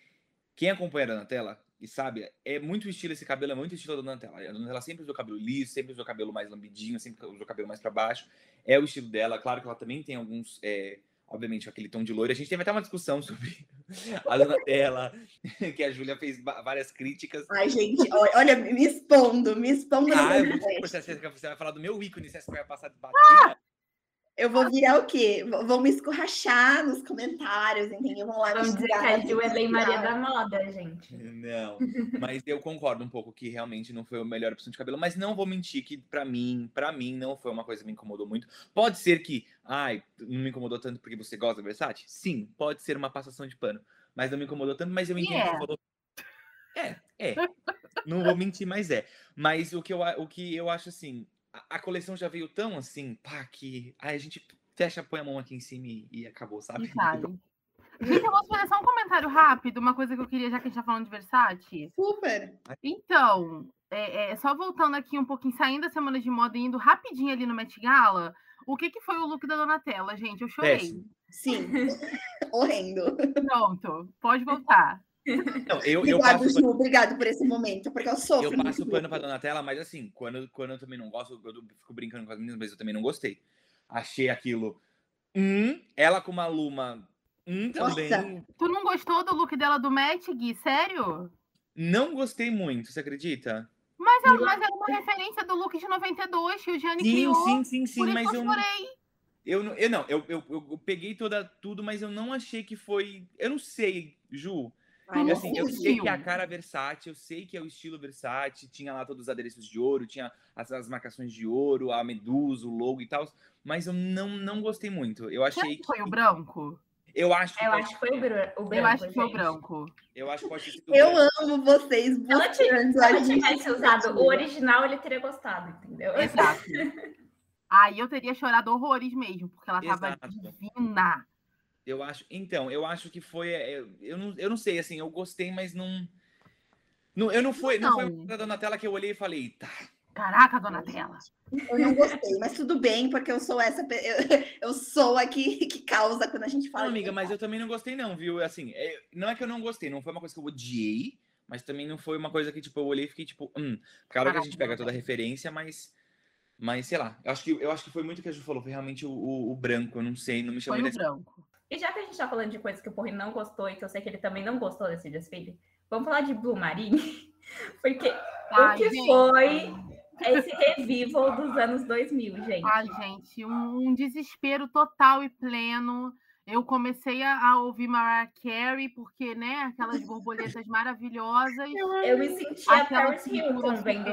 Quem acompanha a Donatella e sabe, é muito estilo esse cabelo, é muito estilo da Donatella. A Donatella sempre usou cabelo liso, sempre usou cabelo mais lambidinho, sempre usou cabelo mais para baixo. É o estilo dela. Claro que ela também tem alguns, é, obviamente, aquele tom de loiro. A gente teve até uma discussão sobre a Donatella, [LAUGHS] que a Júlia fez várias críticas. Ai, gente, olha, me expondo, me expondo. Ah, você, você vai falar do meu ícone, você vai passar de batida. Ah! Eu vou virar o quê? Vão me escorrachar nos comentários, entendeu? Vão lá Vamos dizer que a Ju é bem Maria da moda, gente. Não, [LAUGHS] mas eu concordo um pouco que realmente não foi a melhor opção de cabelo, mas não vou mentir que para mim, para mim não foi uma coisa que me incomodou muito. Pode ser que, ai, não me incomodou tanto porque você gosta da Versace? Sim, pode ser uma passação de pano, mas não me incomodou tanto, mas eu entendo yeah. que falou... É, é. Não vou mentir, mas é. Mas o que eu, o que eu acho assim, a, coleção já veio tão assim, pá, que aí a gente fecha, põe a mão aqui em cima e, e acabou, sabe? Gente, eu posso fazer só um comentário rápido, uma coisa que eu queria, já que a gente tá falando de Versace. Super! Então, é, é, só voltando aqui um pouquinho, saindo da semana de moda e indo rapidinho ali no Met Gala, o que, que foi o look da Donatella, gente? Eu chorei. Péssimo. Sim, [LAUGHS] horrendo. Pronto, pode voltar. Não, eu, obrigado, eu passo Ju, obrigado por esse momento, porque eu sofro. Eu passo pano pra Donatella, mas assim, quando, quando eu também não gosto, eu fico brincando com as meninas, mas eu também não gostei. Achei aquilo. Hum, ela com uma luma. Hum, também. Nossa. Tu não gostou do look dela do Matt, Gui? Sério? Não gostei muito, você acredita? Mas, é, mas era uma referência do look de 92 que o Gianni sim, criou. Sim, sim, sim, Por mas eu, eu chorei. Eu, não- eu não, eu, eu, eu peguei toda tudo, mas eu não achei que foi. Eu não sei, Ju. Ai, assim, eu sei. que é a cara Versace, eu sei que é o estilo Versace, tinha lá todos os adereços de ouro, tinha as, as marcações de ouro, a medusa, o logo e tal, mas eu não, não gostei muito. Eu achei que que. foi o branco? Eu acho que Eu pode acho que foi o, bran- o branco. Eu acho que foi o branco. Eu acho que pode ter sido. Eu branco. amo vocês Se ela se tivesse usado o original, ele teria gostado, entendeu? Exato. [LAUGHS] Aí eu teria chorado horrores mesmo, porque ela tava Exato. divina. Eu acho. Então, eu acho que foi. é, Eu não, eu não sei, assim, eu gostei, mas não. não eu não foi, não. foi Não. uma da Donatella que eu olhei e falei, tá. Caraca, Donatella. Eu não gostei, mas tudo bem, porque eu sou essa. Eu, [LAUGHS] eu sou a que, que causa quando a gente fala. Não, amiga, mas eu também não gostei, não, viu? Assim, é- não é que eu não gostei, não foi uma coisa que eu odiei, mas também não foi uma coisa que, tipo, eu olhei e fiquei, tipo, hum, claro que a gente pega toda a referência, mas. Mas, sei lá, eu acho que, eu acho que foi muito o que a Ju falou, foi realmente o, o, o branco, eu não sei, não me chamou Foi o desse. branco. E já que a gente tá falando de coisas que o Porri não gostou e que eu sei que ele também não gostou desse desfile, vamos falar de Blue Marine? [LAUGHS] Porque Ai, o que gente. foi esse revival dos anos 2000, gente? Ai, gente, um, um desespero total e pleno. Eu comecei a, a ouvir Mariah Carey, porque, né, aquelas borboletas [LAUGHS] maravilhosas. Eu me senti a aquela Paris Hilton vendo.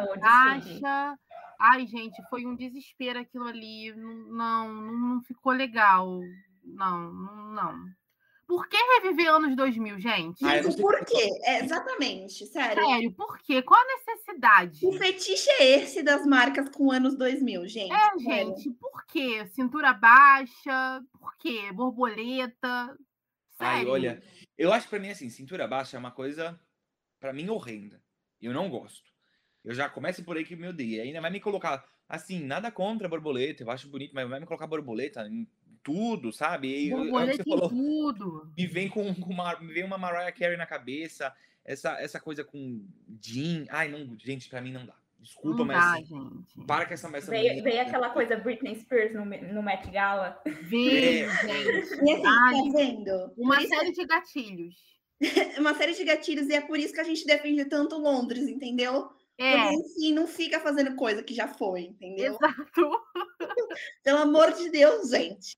Ai, gente, foi um desespero aquilo ali. Não, não, não ficou legal. Não, não, não. Por que reviver anos 2000, gente? Ah, Isso por quê? É, exatamente, sério. Sério, por quê? Qual a necessidade? O fetiche é esse das marcas com anos 2000, gente. É, sério. gente, por quê? Cintura baixa, por quê? Borboleta. Ai, Sério. olha, eu acho que pra mim, assim, cintura baixa é uma coisa, pra mim, horrenda. Eu não gosto. Eu já começo por aí que me odeia. Ainda vai me colocar, assim, nada contra a borboleta, eu acho bonito, mas vai me colocar borboleta em tudo, sabe? E, eu- é o que Borboleta você em falou, tudo. me vem com, uma, me vem uma Mariah Carey na cabeça, essa, essa coisa com jean. Ai, não, gente, pra mim não dá. Desculpa, Não mas dá, assim, gente. para com essa, Veio, menina. veio aquela coisa Britney Spears no, no Met Gala. Veio, É. gente. E assim, Ai, tá vendo? Uma isso- série de gatilhos. [LAUGHS] uma série de gatilhos, e é por isso que a gente defende tanto Londres, entendeu? É, Porque assim, não fica fazendo coisa que já foi, entendeu? exato. [LAUGHS] Pelo amor de Deus, gente.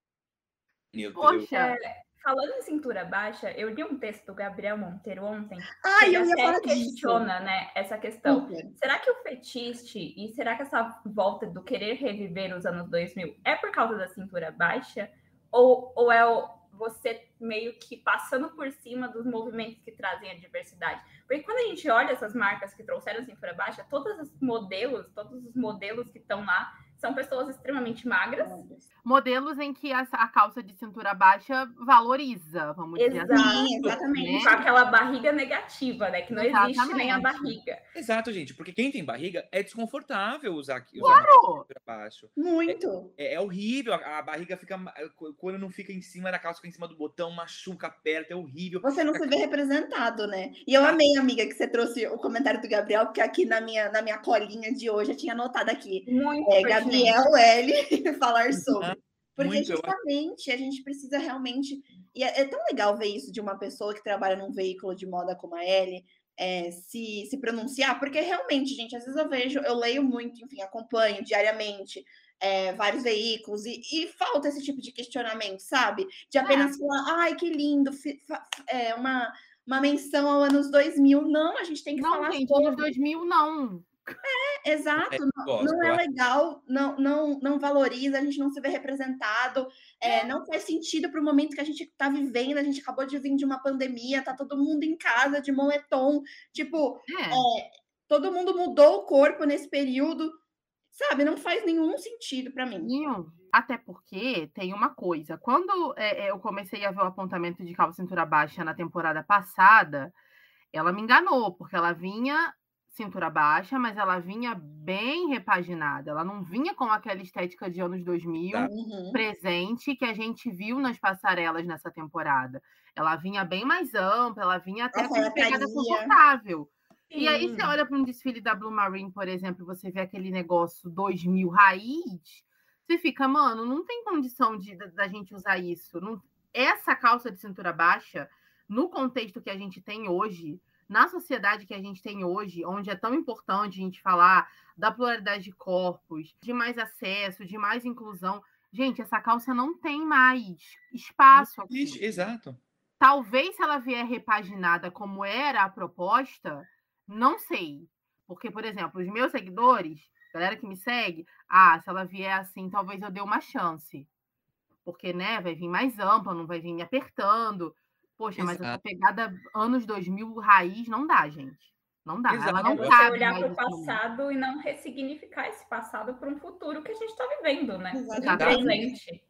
Meu Deus. Poxa, Falando em cintura baixa, eu li um texto do Gabriel Monteiro ontem. Ai, que eu ia falar disso. questiona, né, essa questão. Super. Será que o fetiche e será que essa volta do querer reviver os anos 2000 é por causa da cintura baixa? Ou, ou é o- você meio que passando por cima dos movimentos que trazem a diversidade? Porque quando a gente olha essas marcas que trouxeram cintura baixa, todos os modelos, todos os modelos que estão lá são pessoas extremamente magras. modelos em que a, a calça de cintura baixa valoriza, vamos dizer Exato. assim. Sim, exatamente. Com aquela barriga negativa, né? Que não existe nem a Exatamente. barriga. Exato, gente, porque quem tem barriga é desconfortável usar, usar Claro! para baixo. Muito. É, é horrível, a, a barriga fica. Quando não fica em cima da calça, fica em cima do botão, machuca, aperta, é horrível. Você não se vê representado, né? E eu amei, amiga, que você trouxe o comentário do Gabriel, porque aqui na minha, na minha colinha de hoje eu tinha anotado aqui. Muito É, pertinente. Gabriel L [LAUGHS] falar sobre. Porque Muito, justamente a gente precisa realmente. E é, é tão legal ver isso de uma pessoa que trabalha num veículo de moda como a Ellie. é, se, se pronunciar, porque realmente, gente, às vezes eu vejo, eu leio muito, enfim, acompanho diariamente é, vários veículos e, e falta esse tipo de questionamento, sabe? De apenas falar, ai, que lindo, é, uma, uma menção ao anos 2000. Não, a gente tem que Não, falar gente, sobre. anos 2000 não. Exato, É, não, gosto, não é legal, não, não, não valoriza, a gente não se vê representado, é, não faz sentido para o momento que a gente está vivendo. A gente acabou de vir de uma pandemia, tá todo mundo em casa de moletom, tipo, É. todo mundo mudou o corpo nesse período, sabe? Não faz nenhum sentido para mim. Nenhum. Até porque tem uma coisa. Quando é, é, eu comecei a ver o apontamento de calça cintura baixa na temporada passada, ela me enganou, porque ela vinha cintura baixa, mas ela vinha bem repaginada. Ela não vinha com aquela estética de anos 2000 Tá. Uhum. presente que a gente viu nas passarelas nessa temporada. Ela vinha bem mais ampla, ela vinha até com uma pegada confortável. E aí Sim. você olha para um desfile da Blue Marine, por exemplo, e você vê aquele negócio 2000 raiz, você fica, mano, não tem condição de, da, da gente usar isso. Não- essa calça de cintura baixa, no contexto que a gente tem hoje, na sociedade que a gente tem hoje, onde é tão importante a gente falar da pluralidade de corpos, de mais acesso, de mais inclusão, Gente, essa calça não tem mais espaço aqui. Exato. Talvez se ela vier repaginada como era a proposta, não sei. Porque, por exemplo, os meus seguidores, galera que me segue, ah, se ela vier assim, talvez eu dê uma chance. Porque, né, vai vir mais ampla, não vai vir me apertando. Poxa, mas essa pegada anos 2000 raiz não dá, gente. Não dá. Exato. Ela não é cabe olhar para o passado e não ressignificar esse passado para um futuro que a gente está vivendo, né? Exatamente. Presente.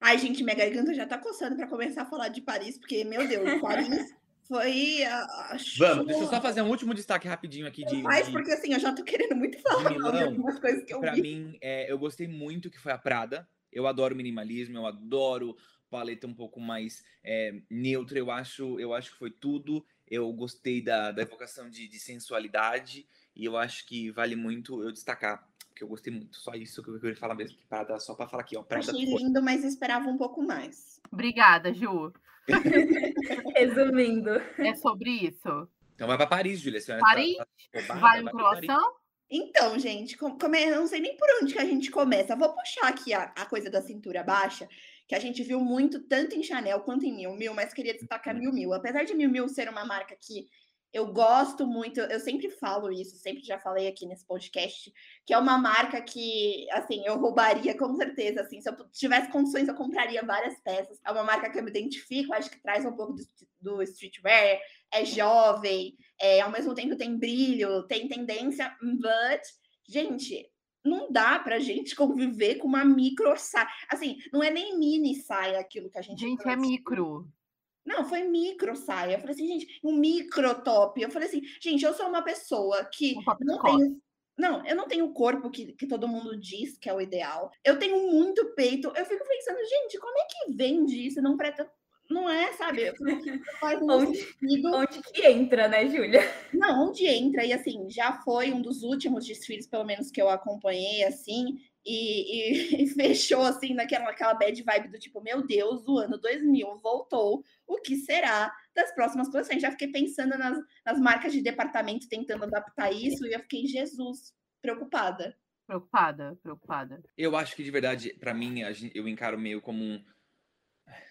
Ai, gente, minha garganta já tá coçando para começar a falar de Paris, porque, meu Deus, Paris foi a, Vamos, deixa eu só fazer um último destaque rapidinho aqui de. Faz, porque assim, eu já tô querendo muito [LAUGHS] falar de, de algumas coisas que eu pra vi. mim, é, eu gostei muito que foi a Prada. Eu adoro minimalismo, eu adoro paleta um pouco mais é, neutra. Eu acho, eu acho que foi tudo. Eu gostei da, da evocação de, de sensualidade e eu acho que vale muito eu destacar porque eu gostei muito. Só isso que eu queria falar mesmo, que Prada, só para falar aqui, ó. Prada Achei lindo, mas esperava um pouco mais. Obrigada, Ju. [LAUGHS] Resumindo. É sobre isso. Então vai para Paris, Júlia. Paris? Tá, tá vai um croissant? Então, gente, como, como é, eu não sei nem por onde que a gente começa. Vou puxar aqui a, a coisa da cintura baixa, que a gente viu muito, tanto em Chanel quanto em Miu Miu, mas queria destacar Miu Miu. Apesar de Miu Miu ser uma marca que eu gosto muito, eu sempre falo isso, sempre já falei aqui nesse podcast, que é uma marca que, assim, eu roubaria com certeza, assim, se eu tivesse condições eu compraria várias peças. É uma marca que eu me identifico, acho que traz um pouco do, do streetwear, é jovem, é, ao mesmo tempo tem brilho, tem tendência, but, gente, não dá pra gente conviver com uma micro saia. Assim, não é nem mini saia aquilo que a gente. Gente, é micro. Não, foi micro saia. Eu falei assim, gente, um micro top. Eu falei assim, gente, eu sou uma pessoa que um não tenho. Não, eu não tenho o corpo que, que todo mundo diz que é o ideal. Eu tenho muito peito. Eu fico pensando, gente, como é que vende isso? Não preta. Não é, sabe? [LAUGHS] Faz onde, sentido. onde que entra, né, Júlia? Não, onde entra. E assim, já foi um dos últimos desfiles, pelo menos, que eu acompanhei, assim e, e, [LAUGHS] e, fechou assim naquela, naquela bad vibe do tipo, meu Deus, o ano 2000 voltou, o que será das próximas coleções? Já fiquei pensando nas, nas marcas de departamento tentando adaptar isso e eu fiquei, Jesus, preocupada. Preocupada, preocupada. Eu acho que de verdade, para mim, eu encaro meio como um.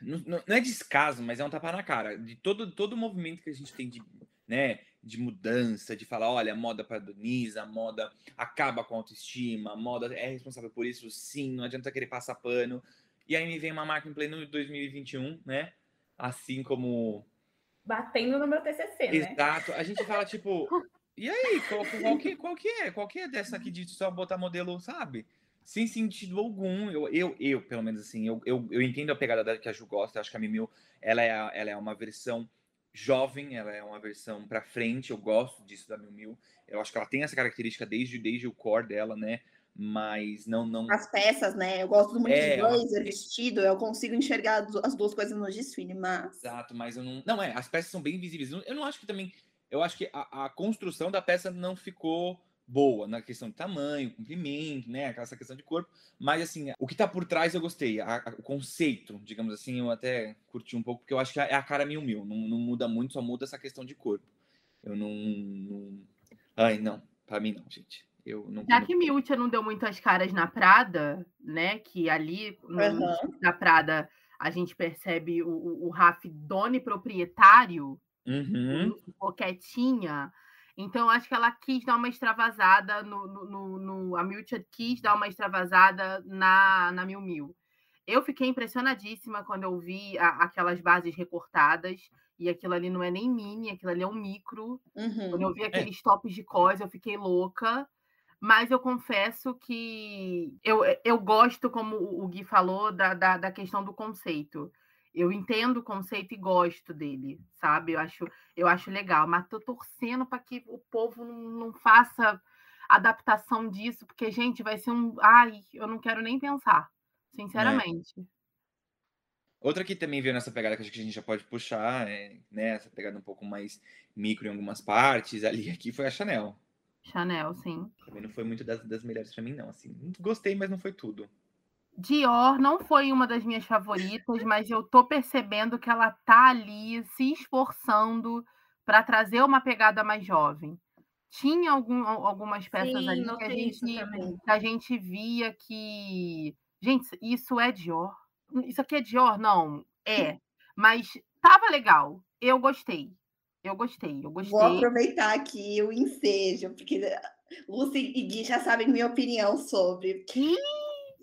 Não, não, é descaso, mas é um tapa na cara de todo, todo o movimento que a gente tem de, né, de mudança, de falar, olha, a moda padroniza, a moda acaba com a autoestima, a moda é responsável por isso, sim, não adianta querer passar pano. E aí me vem uma marca em pleno 2021, né? Assim como. Batendo no meu TCC, né? Exato. A gente fala, tipo, e aí, qual, qual, que, qual que é? Qual que é dessa aqui de só botar modelo, sabe? Sem sentido algum. Eu, eu, eu pelo menos assim, eu, eu, eu entendo a pegada que a Ju gosta, acho que a Mimil, ela é, ela é uma versão jovem, ela é uma versão para frente, eu gosto disso da Miu. Eu acho que ela tem essa característica desde, desde o core dela, né? Mas não não as peças, né? Eu gosto muito é, de blazer, ela... vestido, eu consigo enxergar as duas coisas no desfile, mas Exato, mas eu não Não é, as peças são bem visíveis. Eu não acho que também eu acho que a, a construção da peça não ficou boa na questão de tamanho, comprimento, né? Essa questão de corpo. Mas, assim, o que tá por trás eu gostei. A, a, o conceito, digamos assim, eu até curti um pouco, porque eu acho que é a cara mil mil. Não, não muda muito, só muda essa questão de corpo. Eu não. não... Ai, não. Pra mim, não, gente. Eu não. Já que Miúcha não deu muitas caras na Prada, né? Que ali no, uhum. na Prada a gente percebe o, o, o Raf Doni proprietário, uhum. quietinha então, acho que ela quis dar uma extravasada no. no, no, a Miltia quis dar uma extravasada na, na Mil Mil. Eu fiquei impressionadíssima quando eu vi a, aquelas bases recortadas. E aquilo ali não é nem mini, aquilo ali é um micro. Uhum. Quando eu vi é. aqueles é. tops de cós, eu fiquei louca. Mas eu confesso que eu, eu gosto, como o Gui falou, da, da, da questão do conceito eu entendo o conceito e gosto dele, sabe? Eu acho, eu acho legal, mas tô torcendo para que o povo não, não, faça adaptação disso, porque, gente, vai ser um. Ai, eu não quero nem pensar, sinceramente. É. Outra que também veio nessa pegada que acho que a gente já pode puxar, é, né? Essa pegada um pouco mais micro em algumas partes, ali [LAUGHS] aqui foi a Chanel. Chanel, sim. Também não foi muito das, das melhores para mim, não. Assim, gostei, mas não foi tudo. Dior não foi uma das minhas favoritas, mas eu tô percebendo que ela tá ali se esforçando para trazer uma pegada mais jovem. Tinha algum, algumas peças Sim, ali que a, gente, que a gente via que Gente, isso é Dior? Isso aqui é Dior? Não, é. [LAUGHS] Mas tava legal. Eu gostei. Eu gostei, eu gostei. Vou aproveitar aqui o ensejo, porque Lucy e Gui já sabem minha opinião sobre. Que?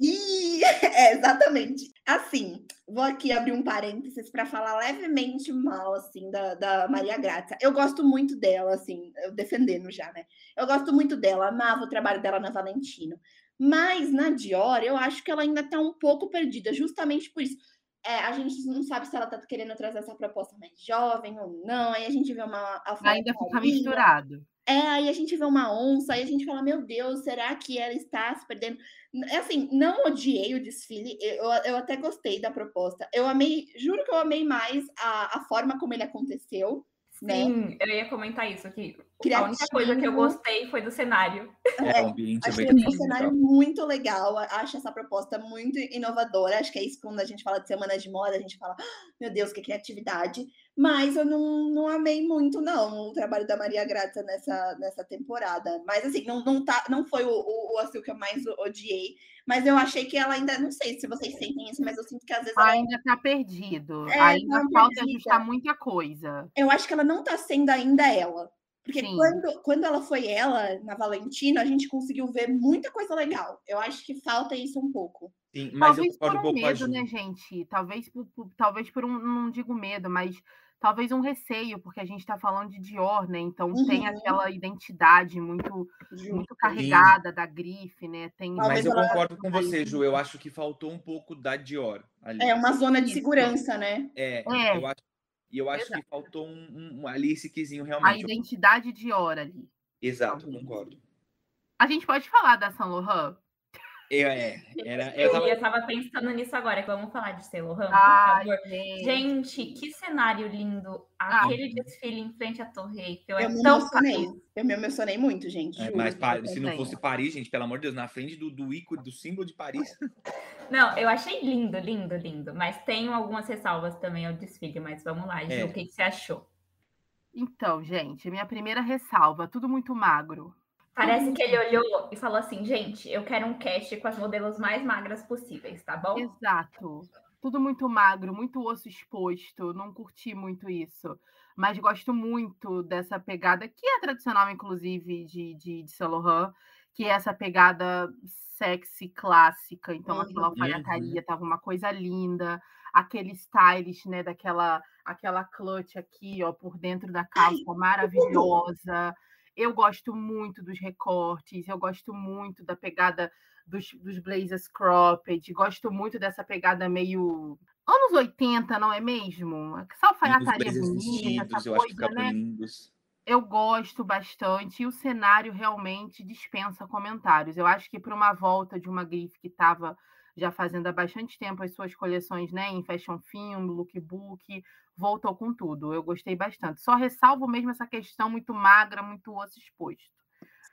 E [LAUGHS] é, exatamente. Assim, vou aqui abrir um parênteses para falar levemente mal assim da, da Maria Grazia. Eu gosto muito dela, assim, eu defendendo já, né? Eu gosto muito dela, amava o trabalho dela na Valentino. Mas na Dior, eu acho que ela ainda está um pouco perdida, justamente por isso. É, a gente não sabe se ela está querendo trazer essa proposta mais jovem ou não. Aí a gente vê uma. Ainda fica misturado. É, aí a gente vê uma onça, aí a gente fala, meu Deus, será que ela está se perdendo? É assim, não odiei o desfile, eu, eu até gostei da proposta. Eu amei, juro que eu amei mais a, a forma como ele aconteceu. Né? Sim, né? eu ia comentar isso aqui. Criativo. A única coisa que eu gostei foi do cenário. É, é ambiente achei é um cenário muito legal. Acho essa proposta muito inovadora. Acho que é isso quando a gente fala de semana de moda, a gente fala, ah, meu Deus, que criatividade. Mas eu não, não amei muito, não, o trabalho da Maria Grata nessa, nessa temporada. Mas assim, não, não, tá, não foi o, o, o assim, que eu mais odiei. Mas eu achei que ela ainda, não sei se vocês sentem isso, mas eu sinto que às vezes. Ela... Ainda tá perdido. É, ainda tá falta perdida. ajustar muita coisa. Eu acho que ela não tá sendo ainda ela. Porque quando, quando ela foi ela, na Valentina, a gente conseguiu ver muita coisa legal. Eu acho que falta isso um pouco. Sim, mas talvez por um, um medo, né, gente? Talvez por, por, talvez por um, não digo medo, mas talvez um receio, porque a gente está falando de Dior, né? Então uhum. tem aquela identidade muito, muito carregada Sim. da grife, né? Tem... Mas eu concordo com você, Ju. Eu acho que faltou um pouco da Dior ali. É uma zona de segurança, né? É, é. eu acho. E eu acho Exato. que faltou um, um, ali esse quizinho realmente. A identidade Dior ali. Exato, concordo. A gente pode falar da Saint Laurent? Eu, é, era, eu, eu tava... tava... pensando nisso agora, que vamos falar de Saint Laurent, ah, por favor. Gente. gente. que cenário lindo. Ah. Aquele ah. desfile em frente à Torre Eiffel. É eu me tão emocionei. Eu me emocionei muito, gente. É, mas se não fosse Paris, gente, pelo amor de Deus, na frente do, do ícone, do símbolo de Paris. [LAUGHS] Não, eu achei lindo, lindo, lindo. Mas tenho algumas ressalvas também ao desfile, mas vamos lá, Ju, é. o que, que você achou? Então, gente, minha primeira ressalva, tudo muito magro. Parece que ele olhou e falou assim, gente, eu quero um cast com as modelos mais magras possíveis, tá bom? Exato. Tudo muito magro, muito osso exposto. Não curti muito isso. Mas gosto muito dessa pegada, que é tradicional, inclusive, de, de, de Saint Laurent, que é essa pegada sexy, clássica. Então, uhum. aquela alfaiataria tava uma coisa linda. Aquele stylish, né, daquela aquela clutch aqui, ó, por dentro da calça, maravilhosa. Eu gosto muito dos recortes, eu gosto muito da pegada dos, dos blazers cropped, gosto muito dessa pegada meio anos 80, não é mesmo? Essa alfaiataria bonita, essa coisa, né? Lindos. Eu gosto bastante e o cenário realmente dispensa comentários. Eu acho que para uma volta de uma grife que estava já fazendo há bastante tempo as suas coleções né, em fashion film, lookbook, voltou com tudo. Eu gostei bastante. Só ressalvo mesmo essa questão muito magra, muito osso exposto.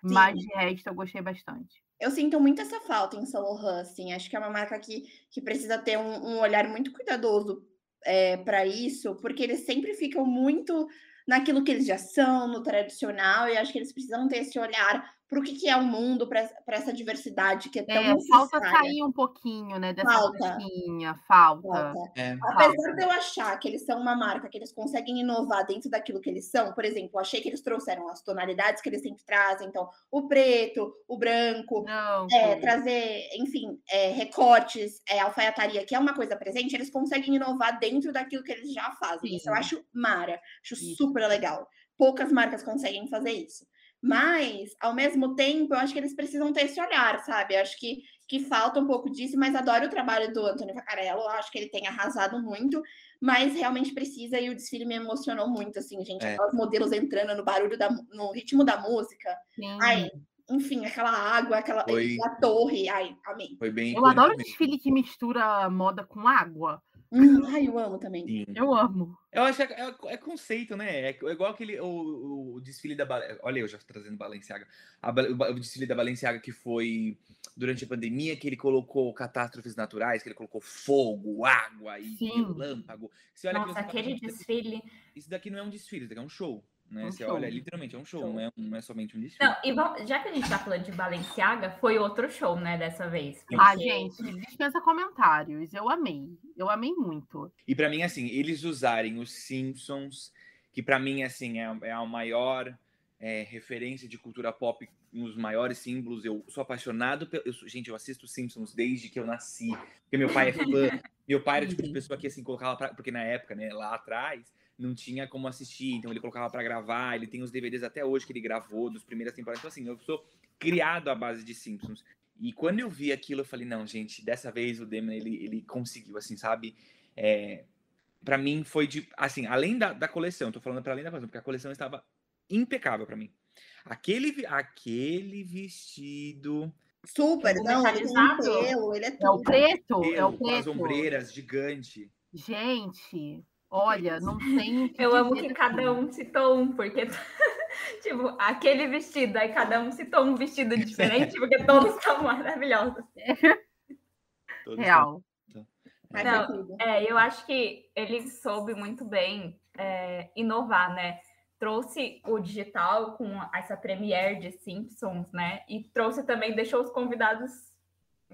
Sim. Mas de resto eu gostei bastante. Eu sinto muito essa falta em Saint Laurent, assim. Acho que é uma marca que, que precisa ter um, um olhar muito cuidadoso é, para isso, porque eles sempre ficam muito naquilo que eles já são, no tradicional, e acho que eles precisam ter esse olhar para o que, que, é o mundo, para essa diversidade que é tão é, Falta sair um pouquinho, né, dessa falta. Caixinha, falta. falta. É. Apesar falta. de eu achar que eles são uma marca, que eles conseguem inovar dentro daquilo que eles são, por exemplo, achei que eles trouxeram as tonalidades que eles sempre trazem, então, o preto, o branco, Não, é, trazer, enfim, é, recortes, é, alfaiataria, que é uma coisa presente, eles conseguem inovar dentro daquilo que eles já fazem. Sim. Isso eu acho mara, acho isso. super legal. Poucas marcas conseguem fazer isso. Mas, ao mesmo tempo, eu acho que eles precisam ter esse olhar, sabe? Eu acho que, que falta um pouco disso, mas adoro o trabalho do Antônio Vacarello. Eu acho que ele tem arrasado muito, mas realmente precisa, e o desfile me emocionou muito, assim, gente. É. Aqueles modelos entrando no barulho, da, no ritmo da música. Sim. Ai, enfim, aquela água, aquela foi... a torre. Ai, amém. Foi bem. Eu adoro o desfile que mistura moda com água. Hum, ai, eu amo também. Sim. Eu amo. Eu acho que é, é, é conceito, né? É, igual aquele o, o desfile da olha eu já trazendo Balenciaga, a, o, o desfile da Balenciaga que foi durante a pandemia que ele colocou catástrofes naturais, que ele colocou fogo, água e Sim. relâmpago. Você olha Nossa, aquele desfile. Isso daqui não é um desfile, isso daqui é um show. Né? Um Você show. olha, literalmente é um show, Show. Não, é, não é somente um desfile. Não, e bom, já que a gente tá falando de Balenciaga, foi outro show, né, dessa vez. Ah, porque- gente, dispensa comentários. Eu amei. Eu amei muito. E pra mim, assim, eles usarem os Simpsons, que pra mim, assim, é, é a maior é, referência de cultura pop, um dos maiores símbolos. Eu sou apaixonado pelo. eu sou- gente, eu assisto os Simpsons desde que eu nasci. Porque meu pai é fã. [LAUGHS] meu pai era o tipo de Uhum. pessoa que, assim, colocava. Pra, porque na época, né, lá atrás, não tinha como assistir. Então ele colocava pra gravar. Ele tem os DVDs até hoje que ele gravou, dos primeiras temporadas. Então, assim, eu sou criado à base de Simpsons. E quando eu vi aquilo, eu falei, não, gente, dessa vez o Damon, ele, ele conseguiu, assim, sabe? É, para mim foi de, assim, além da, da coleção, tô falando para além da coleção, porque a coleção estava impecável para mim. Aquele, aquele vestido, Super, O não, ele metalizado? pelo, ele é É o preto? É o com as preto. ombreiras, gigante. Gente, olha, não tem. Eu amo que cada um citou um, porque, [LAUGHS] tipo, aquele vestido, aí cada um citou um vestido [LAUGHS] diferente, porque todos são maravilhosos. Todos Real. Mas Não, é. É, eu acho que ele soube muito bem é, inovar, né? Trouxe o digital com essa premiere de Simpsons, né? E trouxe também, deixou os convidados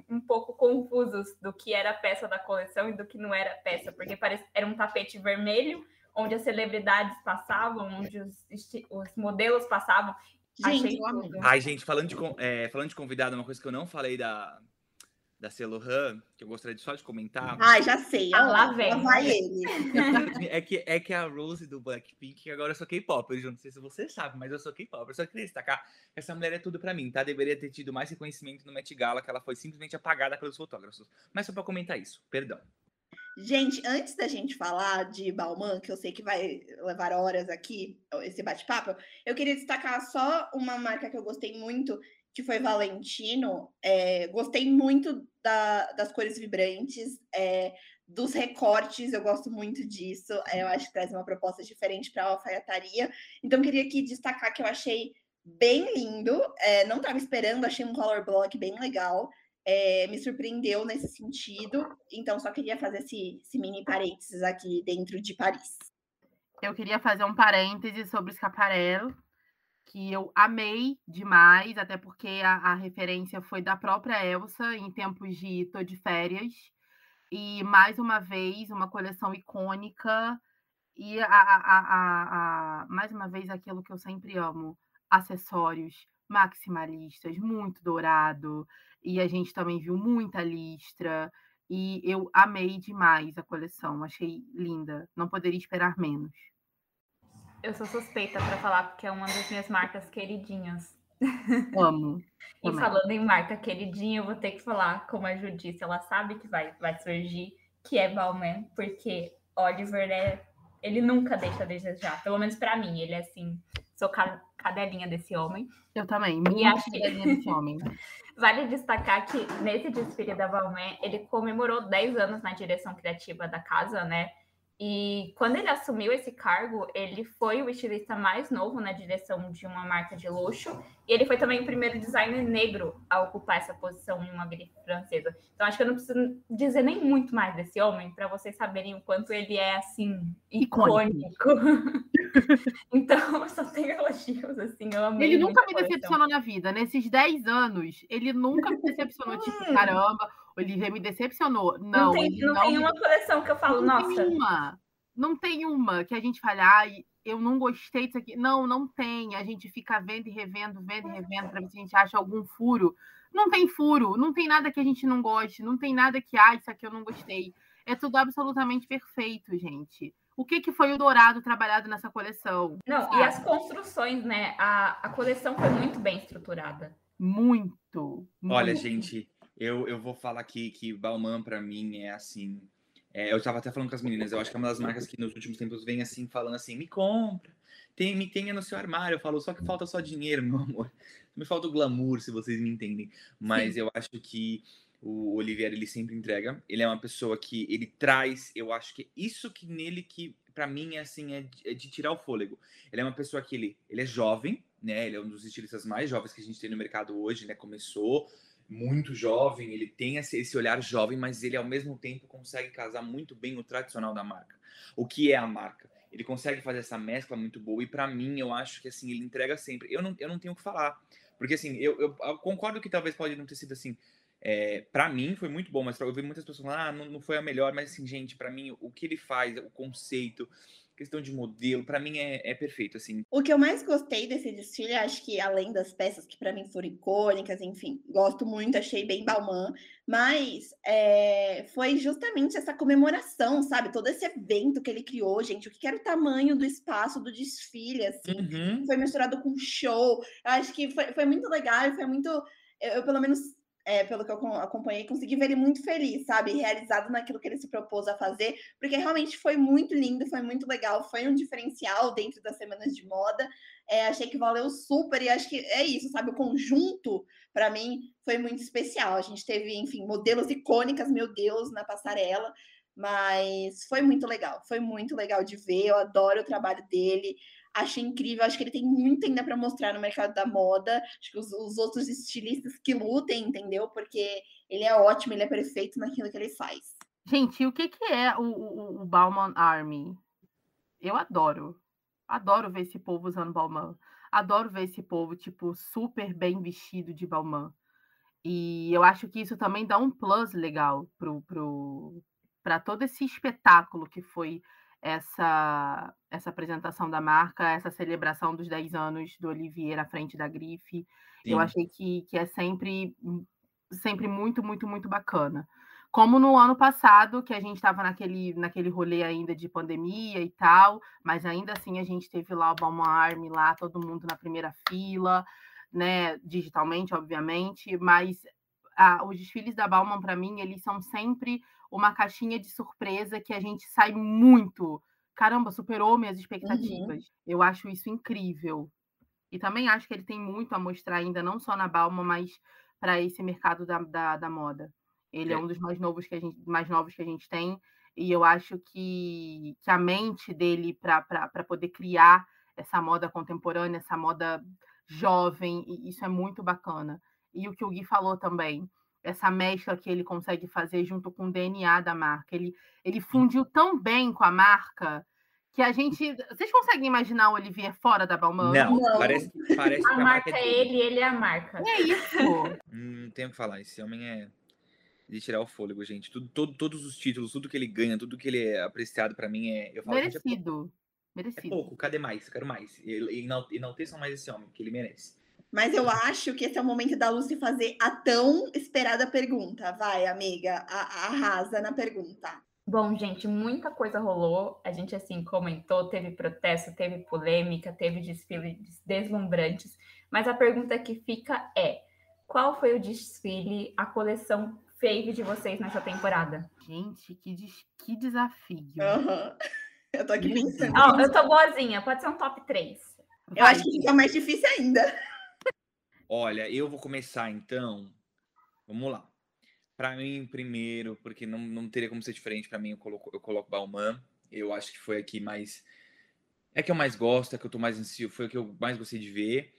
um pouco confusos do que era peça da coleção e do que não era peça, porque parece, era um tapete vermelho, onde as celebridades passavam, onde os, os modelos passavam. Gente. Ai, gente, falando de, é, falando de convidado, uma coisa que eu não falei da, da Celohan, que eu gostaria de só de comentar. Ai, já sei. Ah, lá vem. Lá vai ele. [LAUGHS] É que, é que a Rose do Blackpink, agora eu sou K-pop. Eu não sei se você sabe, mas eu sou K-pop. Eu só queria destacar que essa mulher é tudo pra mim, tá? Deveria ter tido mais reconhecimento no Met Gala, que ela foi simplesmente apagada pelos fotógrafos. Mas só pra comentar isso, perdão. Gente, antes da gente falar de Balmain, que eu sei que vai levar horas aqui, esse bate-papo, eu queria destacar só uma marca que eu gostei muito, que foi Valentino. É, gostei muito da- das cores vibrantes, é, dos recortes, eu gosto muito disso. é, eu acho que traz uma proposta diferente para a alfaiataria. Então, queria aqui destacar que eu achei bem lindo. é, não estava esperando, achei um color block bem legal. é, me surpreendeu nesse sentido. Então, só queria fazer esse, esse mini parênteses aqui dentro de Paris. Eu queria fazer um parêntese sobre o Scaparello, que eu amei demais, até porque a, a referência foi da própria Elsa em tempos de Tô de Férias. E mais uma vez, uma coleção icônica. E a, a, a, mais uma vez aquilo que eu sempre amo: acessórios maximalistas, muito dourado. E a gente também viu muita listra. E eu amei demais a coleção, achei linda. Não poderia esperar menos. Eu sou suspeita para falar, porque é uma das minhas marcas queridinhas. Amo. E falando em marca queridinha, eu vou ter que falar, como a Ju disse, ela sabe que vai, vai surgir, que é Balmain, porque Oliver, é, ele nunca deixa a desejar. Pelo menos pra mim, ele é assim, sou ca- cadelinha desse homem. Eu também. Muito acho que- cadelinha desse homem. [LAUGHS] Vale destacar que nesse desfile da Balmain, ele comemorou 10 anos na direção criativa da casa, né? E quando ele assumiu esse cargo, ele foi o estilista mais novo na direção de uma marca de luxo. E ele foi também o primeiro designer negro a ocupar essa posição em uma grife francesa. Então, acho que eu não preciso dizer nem muito mais desse homem para vocês saberem o quanto ele é, assim, Icônico. icônico. [LAUGHS] então, só tenho elogios, assim, eu amei Ele nunca me coleção. decepcionou na vida. Nesses 10 anos, ele nunca me decepcionou. tipo, Hum. caramba, Olivier me decepcionou. Não, Não, tem, não tem uma coleção que eu falo, não nossa, tem uma. Não tem uma que a gente fale, ai, eu não gostei disso aqui. Não, não tem. A gente fica vendo e revendo, vendo e revendo, para ver se a gente acha algum furo. Não tem furo, não tem nada que a gente não goste, não tem nada que, ah, isso aqui eu não gostei. É tudo absolutamente perfeito, gente. O que, que foi o dourado trabalhado nessa coleção? Não, sabe? e as construções, né? A, a coleção foi muito bem estruturada. Muito. Olha, muito. gente, eu, eu vou falar aqui que Balmain, pra mim, é assim. é, eu tava até falando com as meninas, eu acho que é uma das marcas que nos últimos tempos vem assim, falando assim: me compra, tem, me tenha no seu armário. Eu falo, só que falta só dinheiro, [LAUGHS] meu amor. Me falta o glamour, se vocês me entendem. Mas eu acho que o Olivier, ele sempre entrega. Ele é uma pessoa que ele traz, eu acho que isso que nele que, pra mim, é assim, é de, é de tirar o fôlego. Ele é uma pessoa que ele, ele é jovem, né? Ele é um dos estilistas mais jovens que a gente tem no mercado hoje, né? Começou muito jovem, ele tem esse, olhar jovem, mas ele ao mesmo tempo consegue casar muito bem o tradicional da marca. O que é a marca? ele consegue fazer essa mescla muito boa, e para mim, eu acho que, assim, ele entrega sempre. Eu não, eu não tenho o que falar, porque, assim, eu, eu, eu concordo que talvez pode não ter sido, assim, é, para mim foi muito bom, mas eu vi muitas pessoas falando, ah, não, não foi a melhor, mas, assim, gente, para mim, o que ele faz, o conceito, questão de modelo, para mim é, é, perfeito, assim. O que eu mais gostei desse desfile, acho que além das peças que para mim foram icônicas, enfim, gosto muito, achei bem Balmain, mas é, foi justamente essa comemoração, sabe? Todo esse evento que ele criou, gente, o que era o tamanho do espaço do desfile, assim, uhum. foi misturado com show, eu acho que foi, foi muito legal, foi muito, eu, eu pelo menos é, pelo que eu acompanhei, consegui ver ele muito feliz, sabe? Realizado naquilo que ele se propôs a fazer, porque realmente foi muito lindo, foi muito legal, foi um diferencial dentro das semanas de moda. É, achei que valeu super e acho que é isso, sabe? O conjunto, para mim, foi muito especial. A gente teve, enfim, modelos icônicas, meu Deus, na passarela. Mas foi muito legal, foi muito legal de ver. Eu adoro o trabalho dele. Achei incrível, acho que ele tem muito ainda para mostrar no mercado da moda. Acho que os, os, outros estilistas que lutem, entendeu? Porque ele é ótimo, ele é perfeito naquilo que ele faz. Gente, o que, que é o, o, o Bauman Army? Eu adoro. Adoro ver esse povo usando Balmain. Adoro ver esse povo, tipo, super bem vestido de Balmain. E eu acho que isso também dá um plus legal para pro, pro, todo esse espetáculo que foi essa, essa apresentação da marca, essa celebração dos 10 anos do Olivier à frente da Grife. Sim. Eu achei que, que é sempre, sempre muito, muito, muito bacana. Como no ano passado, que a gente estava naquele, naquele rolê ainda de pandemia e tal, mas ainda assim a gente teve lá o Balmain Army lá, todo mundo na primeira fila, né, digitalmente, obviamente, mas a, os desfiles da Bauman, para mim, eles são sempre uma caixinha de surpresa que a gente sai muito. Caramba, superou minhas uhum. expectativas. Uhum. Eu acho isso incrível. E também acho que ele tem muito a mostrar ainda, não só na Balma, mas para esse mercado da, da, da, moda. Ele é. é um dos mais novos que a gente, mais novos que a gente tem. E eu acho que, que a mente dele para poder criar essa moda contemporânea, essa moda jovem, isso é muito bacana. E o que o Gui falou também, essa mescla que ele consegue fazer junto com o DNA da marca. Ele, ele fundiu tão bem com a marca que a gente. Vocês conseguem imaginar o Olivier fora da Balmain? Não, Não. parece, parece a, a marca é ele, ele é a marca. É isso. [LAUGHS] Não tenho o que falar. Esse homem é de tirar o fôlego, gente. Tudo, todo, todos os títulos, tudo que ele ganha, tudo que ele é apreciado para mim é. Eu falo, merecido. É Merecido. É pouco, cadê mais? Quero mais. E enalteçam mais esse homem, que ele merece. Mas eu acho que esse é o momento da Lucy fazer a tão esperada pergunta. Vai, amiga, arrasa na pergunta. Bom, gente, muita coisa rolou. A gente, assim, comentou, teve protesto, teve polêmica, teve desfiles deslumbrantes. Mas a pergunta que fica é: qual foi o desfile, a coleção fave de vocês nessa temporada? Gente, que, des que desafio. Uhum. [LAUGHS] Eu tô aqui pensando. Oh, eu tô boazinha, pode ser um top 3. Eu acho que fica mais difícil ainda. Olha, eu vou começar então. Vamos lá. Para mim, primeiro, porque não, não teria como ser diferente, para mim eu coloco, eu coloco Balmain. Eu acho que foi aqui mais. É que eu mais gosto, é que eu tô mais ansioso, foi o que eu mais gostei de ver.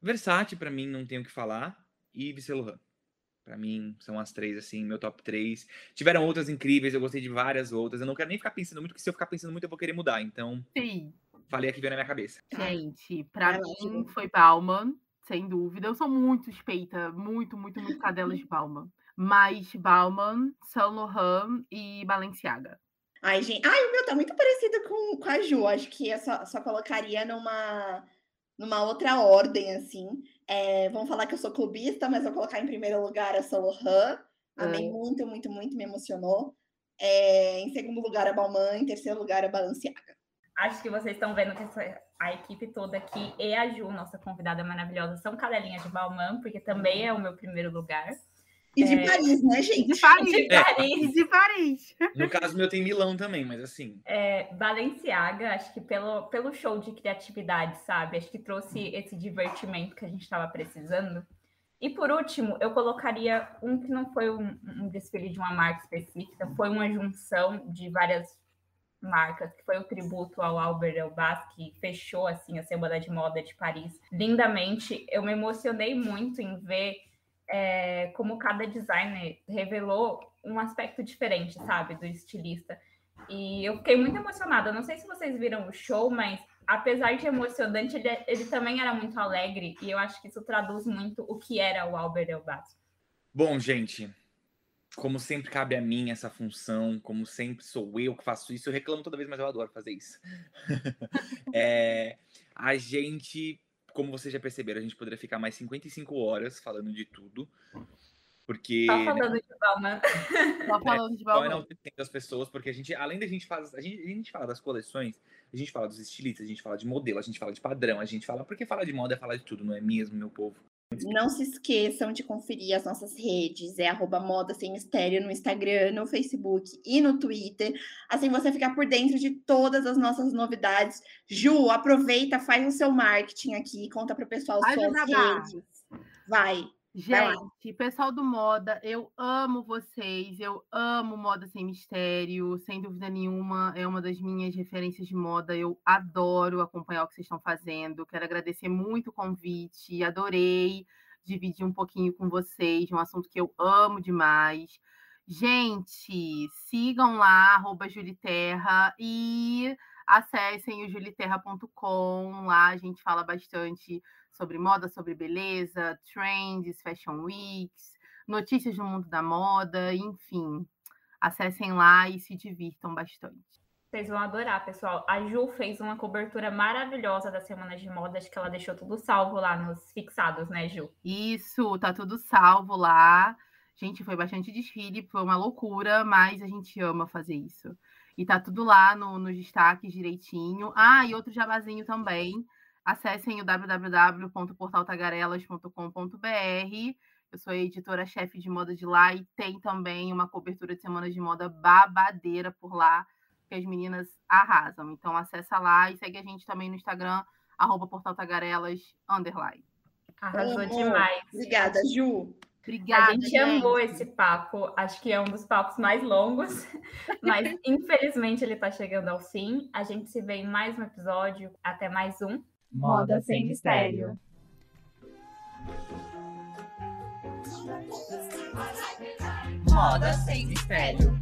Versace, para mim, não tenho o que falar. E Laurent. Pra mim, são as três, assim, meu top três. Tiveram outras incríveis, eu gostei de várias outras. Eu não quero nem ficar pensando muito, porque se eu ficar pensando muito, eu vou querer mudar. Então, Sim. falei aqui veio na minha cabeça. Gente, pra mim foi Bauman sem dúvida. Eu sou muito suspeita, muito, muito, muito cadela de Bauman. Mas Bauman, Saint Laurent e Balenciaga. Ai, gente. Ai, o meu tá muito parecido com, com a Ju. Acho que eu só, só colocaria numa, numa outra ordem, assim. É, vamos falar que eu sou clubista, mas vou colocar em primeiro lugar a Saint Laurent. Amei é. muito, muito, muito, me emocionou. É, em segundo lugar, a Balmain. Em terceiro lugar, a Balenciaga. Acho que vocês estão vendo que essa, a equipe toda aqui e a Ju, nossa convidada maravilhosa, são cadelinhas de Balmain, porque também é o meu primeiro lugar. E de é... Paris, né, gente? De Paris. De Paris. É. De Paris. No caso meu tem Milão também, mas assim. É, Balenciaga, acho que pelo, pelo show de criatividade, sabe? Acho que trouxe esse divertimento que a gente estava precisando. E por último, eu colocaria um que não foi um, um desfile de uma marca específica, foi uma junção de várias marcas, que foi o tributo ao Albert Elbaz, que fechou assim a Semana de Moda de Paris lindamente. Eu me emocionei muito em ver é, como cada designer revelou um aspecto diferente, sabe, do estilista. E eu fiquei muito emocionada. Não sei se vocês viram o show, mas apesar de emocionante, ele, ele também era muito alegre. E eu acho que isso traduz muito o que era o Albert Elbato. Bom, gente, como sempre cabe a mim essa função, como sempre sou eu que faço isso, eu reclamo toda vez, mas eu adoro fazer isso. [LAUGHS] é, a gente, como vocês já perceberam, a gente poderia ficar mais 55 horas falando de tudo. Porque. Só falando né, de Balmain. [LAUGHS] Só falando de Balmain. As pessoas, porque a gente, além da gente faz, a gente, a gente fala das coleções, a gente fala dos estilistas, a gente fala de modelo, a gente fala de padrão, a gente fala. Porque falar de moda é falar de tudo, não é mesmo, meu povo? Não se esqueçam de conferir as nossas redes, é arroba Moda Sem Mistério no Instagram, no Facebook e no Twitter. Assim você fica por dentro de todas as nossas novidades. Ju, aproveita, faz o seu marketing aqui, conta para o pessoal Ai, suas redes. Vai. Gente, pessoal do Moda, eu amo vocês, eu amo Moda Sem Mistério, sem dúvida nenhuma, é uma das minhas referências de moda, eu adoro acompanhar o que vocês estão fazendo, quero agradecer muito o convite, adorei dividir um pouquinho com vocês, um assunto que eu amo demais. Gente, sigam lá, arroba Juliterra, e acessem o juliterra.com, lá a gente fala bastante sobre moda, sobre beleza, trends, fashion weeks, notícias do mundo da moda, enfim. Acessem lá e se divirtam bastante. Vocês vão adorar, pessoal. A Ju fez uma cobertura maravilhosa das semanas de moda, acho que ela deixou tudo salvo lá nos fixados, né, Ju? Isso, tá tudo salvo lá. Gente, foi bastante desfile, foi uma loucura, mas a gente ama fazer isso. E tá tudo lá no, nos destaques direitinho. Ah, e outro jabazinho também. Acessem o www.portaltagarelas.com.br. Eu sou editora-chefe de moda de lá e tem também uma cobertura de semanas de moda babadeira por lá, que as meninas arrasam. Então acessa lá e segue a gente também no Instagram, arroba portaltagarelas, underline. Arrasou demais. Obrigada, Ju. Obrigada. A gente, gente, amou esse papo. Acho que é um dos papos mais longos, [LAUGHS] mas [LAUGHS] infelizmente ele está chegando ao fim. A gente se vê em mais um episódio. Até mais um. Moda sem mistério. Moda sem mistério.